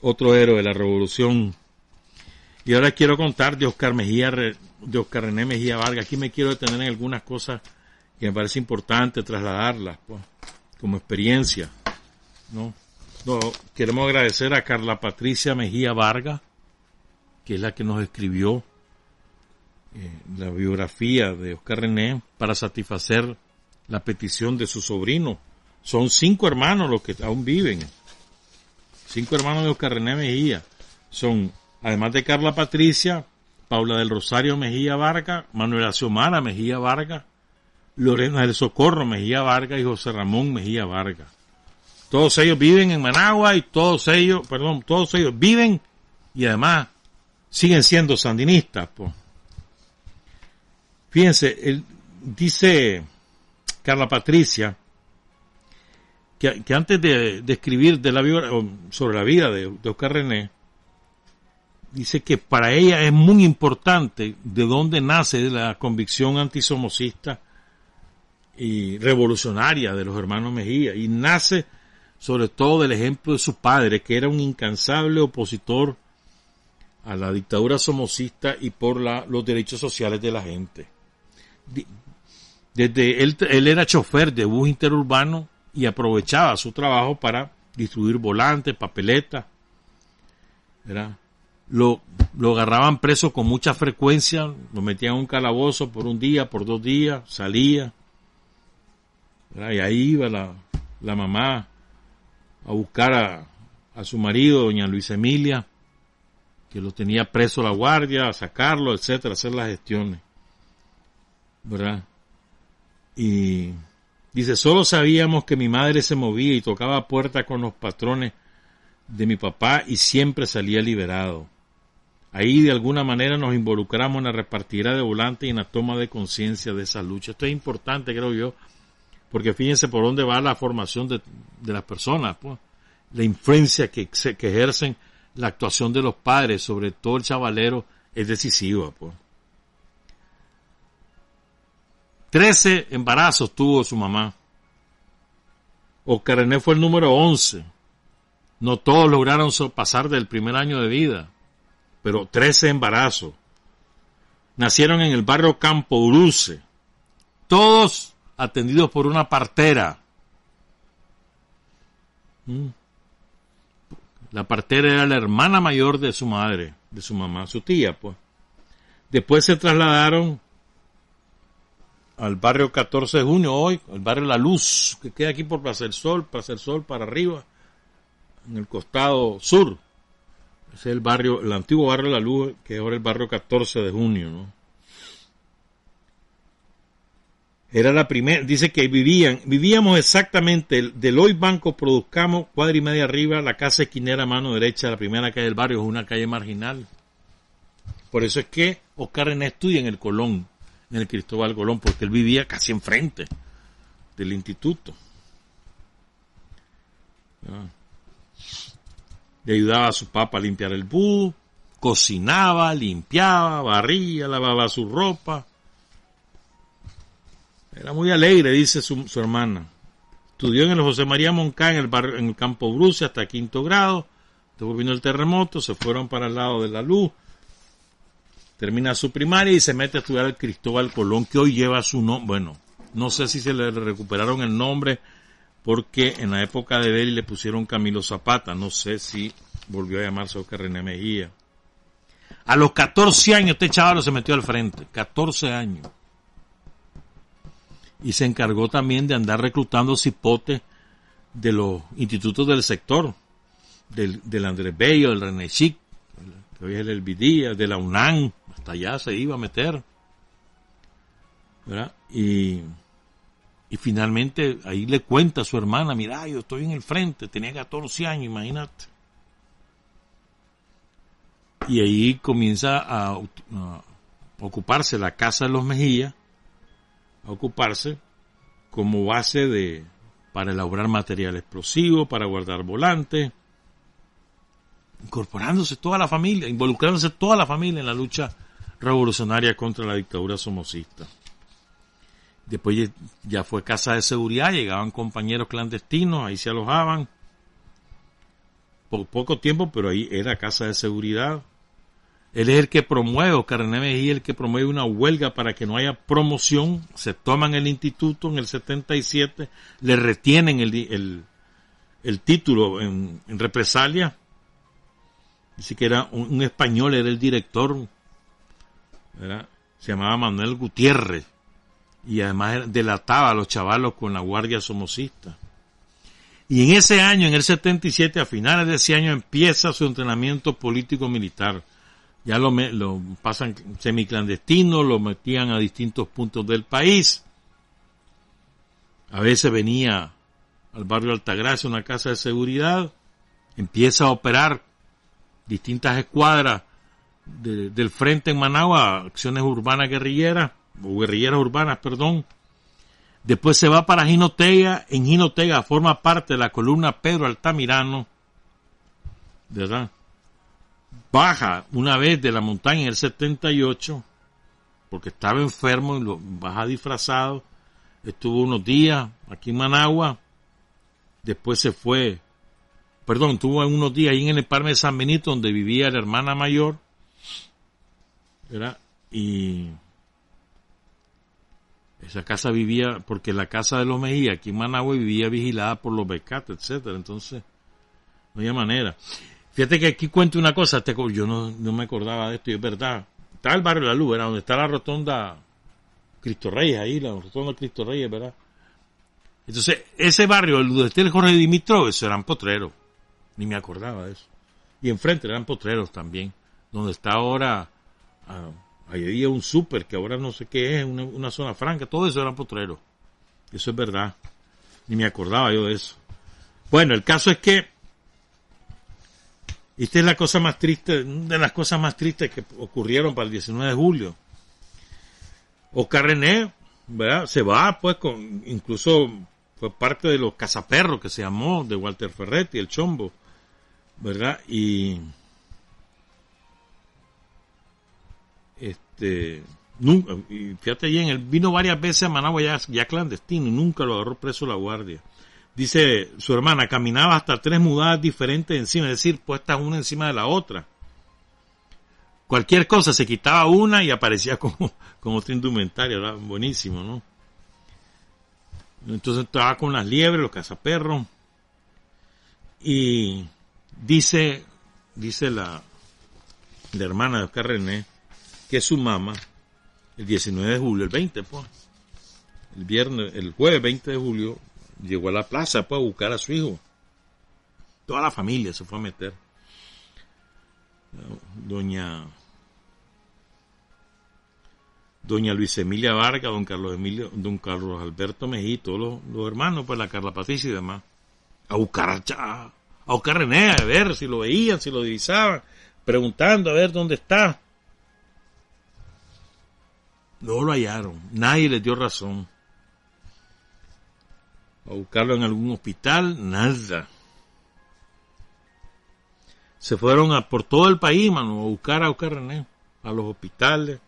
Otro héroe de la revolución y ahora quiero contar de Oscar Mejía, de Oscar René Mejía Vargas. Aquí me quiero detener en algunas cosas que me parece importante trasladarlas, pues, como experiencia, ¿no? no queremos agradecer a Carla Patricia Mejía Vargas, que es la que nos escribió eh, la biografía de Oscar René para satisfacer la petición de su sobrino. Son cinco hermanos los que aún viven. Cinco hermanos de Oscar René Mejía. Son además de Carla Patricia, Paula del Rosario Mejía Vargas, Manuela Xiomara Mejía Vargas, Lorena del Socorro Mejía Vargas y José Ramón Mejía Vargas. Todos ellos viven en Managua y todos ellos, perdón, todos ellos viven y además siguen siendo sandinistas. Pues. Fíjense, dice Carla Patricia que, antes de, de, escribir de la, sobre la vida de, de Oscar René, dice que para ella es muy importante de dónde nace la convicción antisomocista y revolucionaria de los hermanos Mejía y nace sobre todo del ejemplo de su padre que era un incansable opositor a la dictadura somocista y por la, los derechos sociales de la gente. Desde él, él era chofer de bus interurbano y aprovechaba su trabajo para distribuir volantes, papeletas, ¿verdad? Lo, lo agarraban preso con mucha frecuencia, lo metían en un calabozo por un día, por dos días, salía. Y ahí iba la, la mamá a buscar a, a, su marido, doña Luisa Emilia, que lo tenía preso la guardia, a sacarlo, etcétera, hacer las gestiones. ¿Verdad? Y dice, solo sabíamos que mi madre se movía y tocaba puerta con los patrones de mi papá y siempre salía liberado. Ahí de alguna manera nos involucramos en la repartida de volantes y en la toma de conciencia de esa lucha. Esto es importante, creo yo, porque fíjense por dónde va la formación de, de las personas, pues. la influencia que, que, ejercen la actuación de los padres, sobre todo el chavalero, es decisiva. Pues. Trece embarazos tuvo su mamá. Oscar René fue el número once. No todos lograron pasar del primer año de vida pero 13 embarazos. Nacieron en el barrio Campo Uruce, todos atendidos por una partera. Mm. La partera era la hermana mayor de su madre, de su mamá, su tía, pues. Después se trasladaron al barrio 14 de junio, hoy, el barrio La Luz, que queda aquí por Plaza del Sol, Plaza del Sol para arriba, en el costado sur es el barrio, el antiguo barrio La Luz, que es ahora el barrio 14 de junio. Era la primera, dice que vivían, vivíamos exactamente del hoy banco produzcamos cuadra y media arriba, la casa esquinera mano derecha, la primera calle del barrio es una calle marginal. Por eso es que Oscar René estudia en el Colón, en el Cristóbal Colón, porque él vivía casi enfrente del instituto. Ah le ayudaba a su papá a limpiar el bus, cocinaba, limpiaba, barría, lavaba su ropa. Era muy alegre, dice su, hermana. Estudió en el José María Moncá, en el, barrio, en el campo Bruce, hasta quinto grado. Después vino el terremoto, se fueron para el lado de la luz. Termina su primaria y se mete a estudiar el Cristóbal Colón, que hoy lleva su nombre. Bueno, no sé si se le recuperaron el nombre porque en la época de Beli le pusieron Camilo Zapata, no sé si volvió a llamarse Oscar René Mejía. A los 14 años este chaval se metió al frente, 14 años. Y se encargó también de andar reclutando cipotes de los institutos del sector, del, del Andrés Bello, del René Chic, que hoy es el Elvidía, de la UNAM, hasta allá se iba a meter. ¿verdad? Y, y finalmente ahí le cuenta a su hermana, mira, yo estoy en el frente, tenía 14 años, imagínate. Y ahí comienza a, ocuparse la casa de los Mejía, a ocuparse como base de para elaborar material explosivo, para guardar volantes, incorporándose toda la familia, involucrándose toda la familia en la lucha revolucionaria contra la dictadura somocista. Después ya fue casa de seguridad, llegaban compañeros clandestinos, ahí se alojaban. Por poco tiempo, pero ahí era casa de seguridad. Él es el que promueve, Oscar René el que promueve una huelga para que no haya promoción. Se toman el instituto en el 77, le retienen el, el, el título en, represalia. Dice que era un, español, era el director. ¿verdad? Se llamaba Manuel Gutiérrez y además delataba a los chavalos con la guardia somocista. Y en ese año, en el 77, a finales de ese año, empieza su entrenamiento político-militar. Ya lo, pasan semiclandestino, lo metían a distintos puntos del país. A veces venía al barrio Altagracia, una casa de seguridad, empieza a operar distintas escuadras de, del frente en Managua, acciones urbanas guerrilleras, o guerrilleras urbanas, perdón. Después se va para Jinotega, en Jinotega forma parte de la columna Pedro Altamirano, ¿verdad? Baja una vez de la montaña en el 78, porque estaba enfermo y lo baja disfrazado, estuvo unos días aquí en Managua, después se fue, perdón, estuvo unos días ahí en el Parme de San Benito, donde vivía la hermana mayor, ¿verdad? Y esa casa vivía, porque la casa de los Mejía, aquí en Managua, vivía vigilada por los becates, etcétera. Entonces, no había manera. Fíjate que aquí cuento una cosa, yo no, me acordaba de esto, y es verdad. Está el barrio La Luz, ¿verdad? Donde está la rotonda Cristo Reyes, ahí, la rotonda Cristo Reyes, ¿verdad? Entonces, ese barrio, donde está el Jorge Dimitrov, eso eran potreros. Ni me acordaba de eso. Y enfrente eran potreros también. Donde está ahora, uh, ahí había un súper que ahora no sé qué es, una, una, zona franca, todo eso eran potreros. Eso es verdad. Ni me acordaba yo de eso. Bueno, el caso es que esta es la cosa más triste, de las cosas más tristes que ocurrieron para el 19 de julio. Oscar René, ¿verdad? Se va, pues, con, incluso fue parte de los cazaperros que se llamó, de Walter Ferretti, el chombo, ¿verdad? Y, este, y fíjate bien, él vino varias veces a Managua ya, ya clandestino y nunca lo agarró preso la guardia. Dice su hermana, caminaba hasta tres mudadas diferentes encima, es decir, puestas una encima de la otra. Cualquier cosa, se quitaba una y aparecía [laughs] como, como otra indumentaria, era buenísimo, ¿no? Entonces estaba con las liebres, los cazaperros. Y dice, dice la, la hermana de Oscar René, que su mamá, el 19 de julio, el 20, pues, el viernes, el jueves 20 de julio, llegó a la plaza pues, a buscar a su hijo. Toda la familia se fue a meter. Doña Doña Luis Emilia Vargas, don Carlos Emilio, don Carlos Alberto Mejía, todos los, los, hermanos, pues la Carla Patricia y demás, a buscar a, a buscar a René, a ver si lo veían, si lo divisaban, preguntando a ver dónde está. No lo hallaron, nadie les dio razón. A buscarlo en algún hospital, nada. Se fueron a, por todo el país, mano, a buscar a Oscar René, a los hospitales,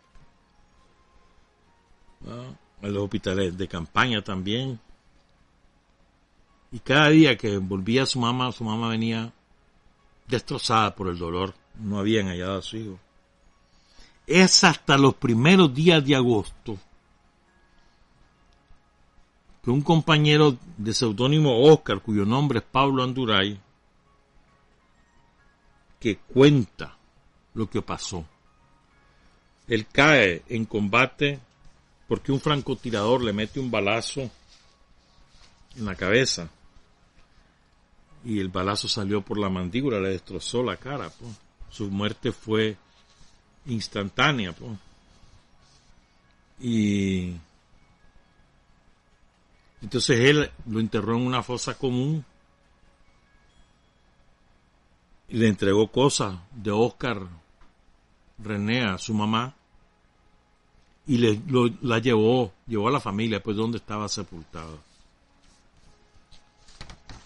a los hospitales de campaña también. Y cada día que volvía su mamá, su mamá venía destrozada por el dolor. No habían hallado a su hijo. Es hasta los primeros días de agosto que un compañero de seudónimo Oscar, cuyo nombre es Pablo Anduray, que cuenta lo que pasó. Él cae en combate porque un francotirador le mete un balazo en la cabeza y el balazo salió por la mandíbula, le destrozó la cara. Su muerte fue instantánea. Y entonces él lo enterró en una fosa común y le entregó cosas de Oscar René a su mamá y le, la llevó, llevó a la familia, pues donde estaba sepultado.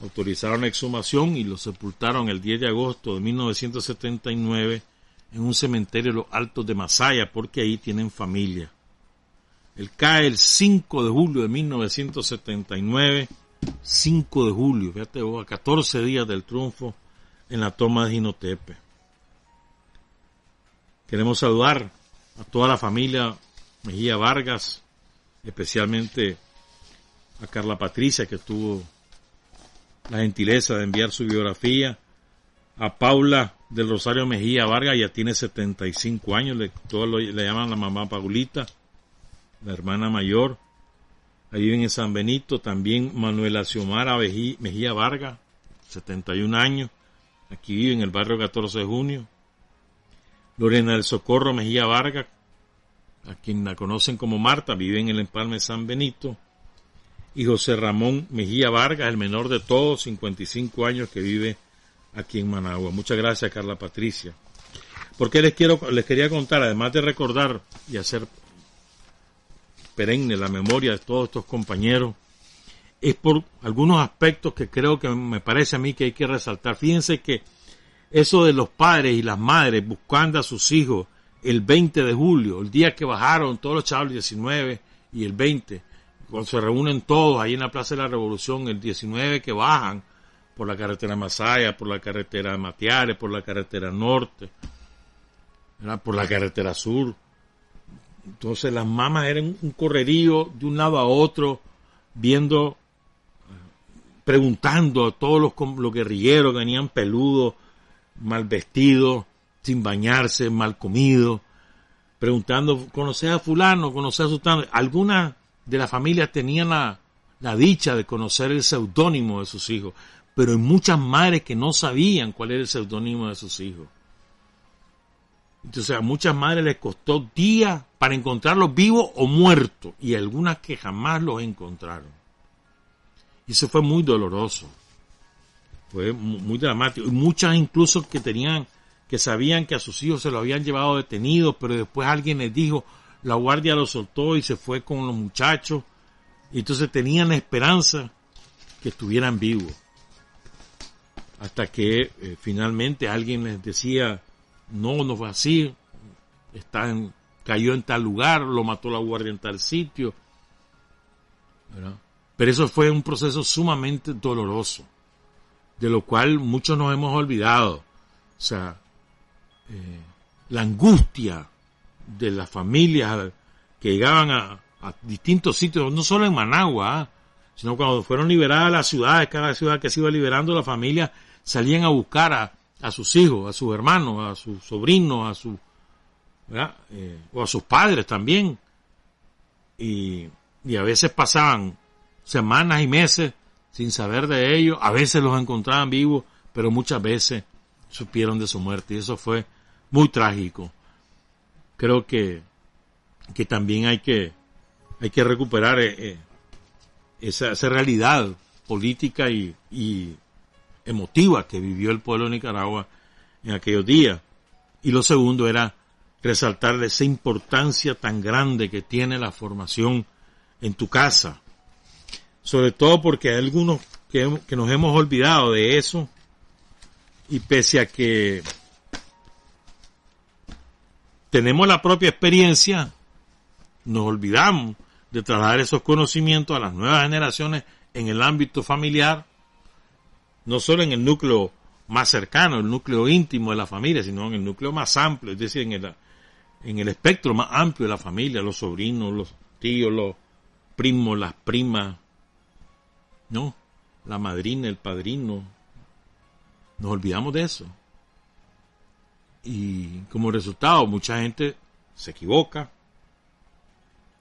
Autorizaron la exhumación y lo sepultaron el 10 de agosto de 1979 en un cementerio de los Altos de Masaya, porque ahí tienen familia. Él cae el 5 de julio de 1979, 5 de julio, fíjate a 14 días del triunfo en la toma de Ginotepe. Queremos saludar a toda la familia Mejía Vargas, especialmente a Carla Patricia, que tuvo la gentileza de enviar su biografía, a Paula del Rosario Mejía Vargas, ya tiene 75 años, le, todos le llaman la mamá Paulita, la hermana mayor, ahí viven en San Benito, también Manuela Xiomara Mejía Vargas, 71 años, aquí vive en el barrio 14 de junio, Lorena del Socorro Mejía Vargas, a quien la conocen como Marta, vive en el Empalme San Benito, y José Ramón Mejía Vargas, el menor de todos, 55 años, que vive aquí en Managua. Muchas gracias, Carla Patricia. Porque les quiero, les quería contar, además de recordar y hacer perenne la memoria de todos estos compañeros, es por algunos aspectos que creo que me parece a mí que hay que resaltar. Fíjense que eso de los padres y las madres buscando a sus hijos el 20 de julio, el día que bajaron todos los chavos, el 19 y el 20, cuando se reúnen todos ahí en la Plaza de la Revolución, el 19 que bajan por la carretera Masaya, por la carretera Matiare, por la carretera Norte, por la carretera Sur. Entonces las mamás eran un correrío de un lado a otro, viendo, preguntando a todos los, los guerrilleros que venían peludos, mal vestidos, sin bañarse, mal comido, preguntando, ¿conoces a fulano? ¿Conoces a sultano? Algunas de las familias tenían la, la dicha de conocer el seudónimo de sus hijos, pero hay muchas madres que no sabían cuál era el seudónimo de sus hijos. Entonces a muchas madres les costó días para encontrarlos vivos o muertos y algunas que jamás los encontraron. Y eso fue muy doloroso. Fue muy dramático. Y muchas incluso que tenían, que sabían que a sus hijos se los habían llevado detenidos, pero después alguien les dijo, la guardia los soltó y se fue con los muchachos. Y entonces tenían la esperanza que estuvieran vivos. Hasta que eh, finalmente alguien les decía, no, no fue así, está cayó en tal lugar, lo mató la guardia en tal sitio. Pero eso fue un proceso sumamente doloroso de lo cual muchos nos hemos olvidado. O sea, eh, la angustia de las familias que llegaban a, distintos sitios, no solo en Managua, ¿ah? sino cuando fueron liberadas las ciudades, cada ciudad que se iba liberando, la familia salían a buscar a, a sus hijos, a sus hermanos, a sus sobrinos, a sus, eh, o a sus padres también. Y, y a veces pasaban semanas y meses sin saber de ellos. A veces los encontraban vivos, pero muchas veces supieron de su muerte y eso fue muy trágico. Creo que, que también hay que, hay que recuperar eh, eh, esa, esa, realidad política y, y emotiva que vivió el pueblo de Nicaragua en aquellos días. Y lo segundo era resaltar esa importancia tan grande que tiene la formación en tu casa, sobre todo porque hay algunos que, nos hemos olvidado de eso y pese a que tenemos la propia experiencia, nos olvidamos de trasladar esos conocimientos a las nuevas generaciones en el ámbito familiar, no solo en el núcleo más cercano, el núcleo íntimo de la familia, sino en el núcleo más amplio, es decir, en el, en el espectro más amplio de la familia, los sobrinos, los tíos, los primos, las primas, no, la madrina, el padrino. Nos olvidamos de eso. Y como resultado, mucha gente se equivoca,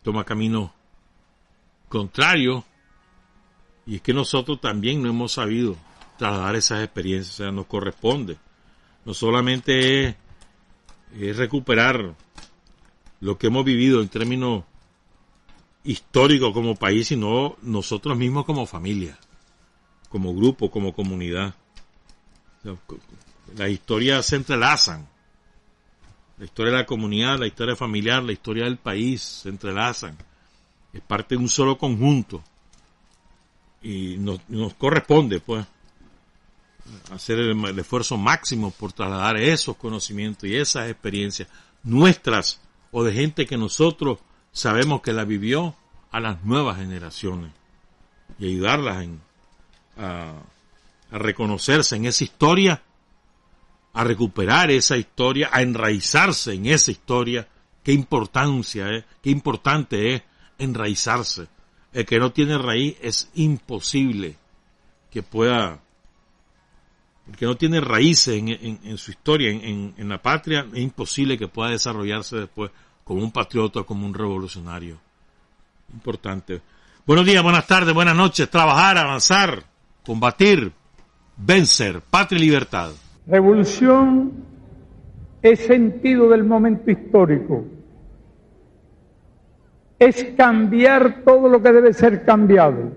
toma camino contrario, y es que nosotros también no hemos sabido trasladar esas experiencias, o sea, nos corresponde. No solamente es, recuperar lo que hemos vivido en términos históricos como país, sino nosotros mismos como familia, como grupo, como comunidad. Las historias se entrelazan. La historia de la comunidad, la historia familiar, la historia del país se entrelazan. Es parte de un solo conjunto. Y nos, corresponde, pues, hacer el, esfuerzo máximo por trasladar esos conocimientos y esas experiencias nuestras o de gente que nosotros sabemos que la vivió a las nuevas generaciones y ayudarlas a, a reconocerse en esa historia a recuperar esa historia, a enraizarse en esa historia. Qué importancia es, qué importante es enraizarse. El que no tiene raíz es imposible que pueda, el que no tiene raíces en, su historia, en, en, la patria, es imposible que pueda desarrollarse después como un patriota, como un revolucionario. Importante. Buenos días, buenas tardes, buenas noches. Trabajar, avanzar, combatir, vencer, patria y libertad. Revolución es sentido del momento histórico. Es cambiar todo lo que debe ser cambiado.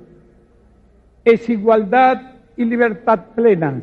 Es igualdad y libertad plenas.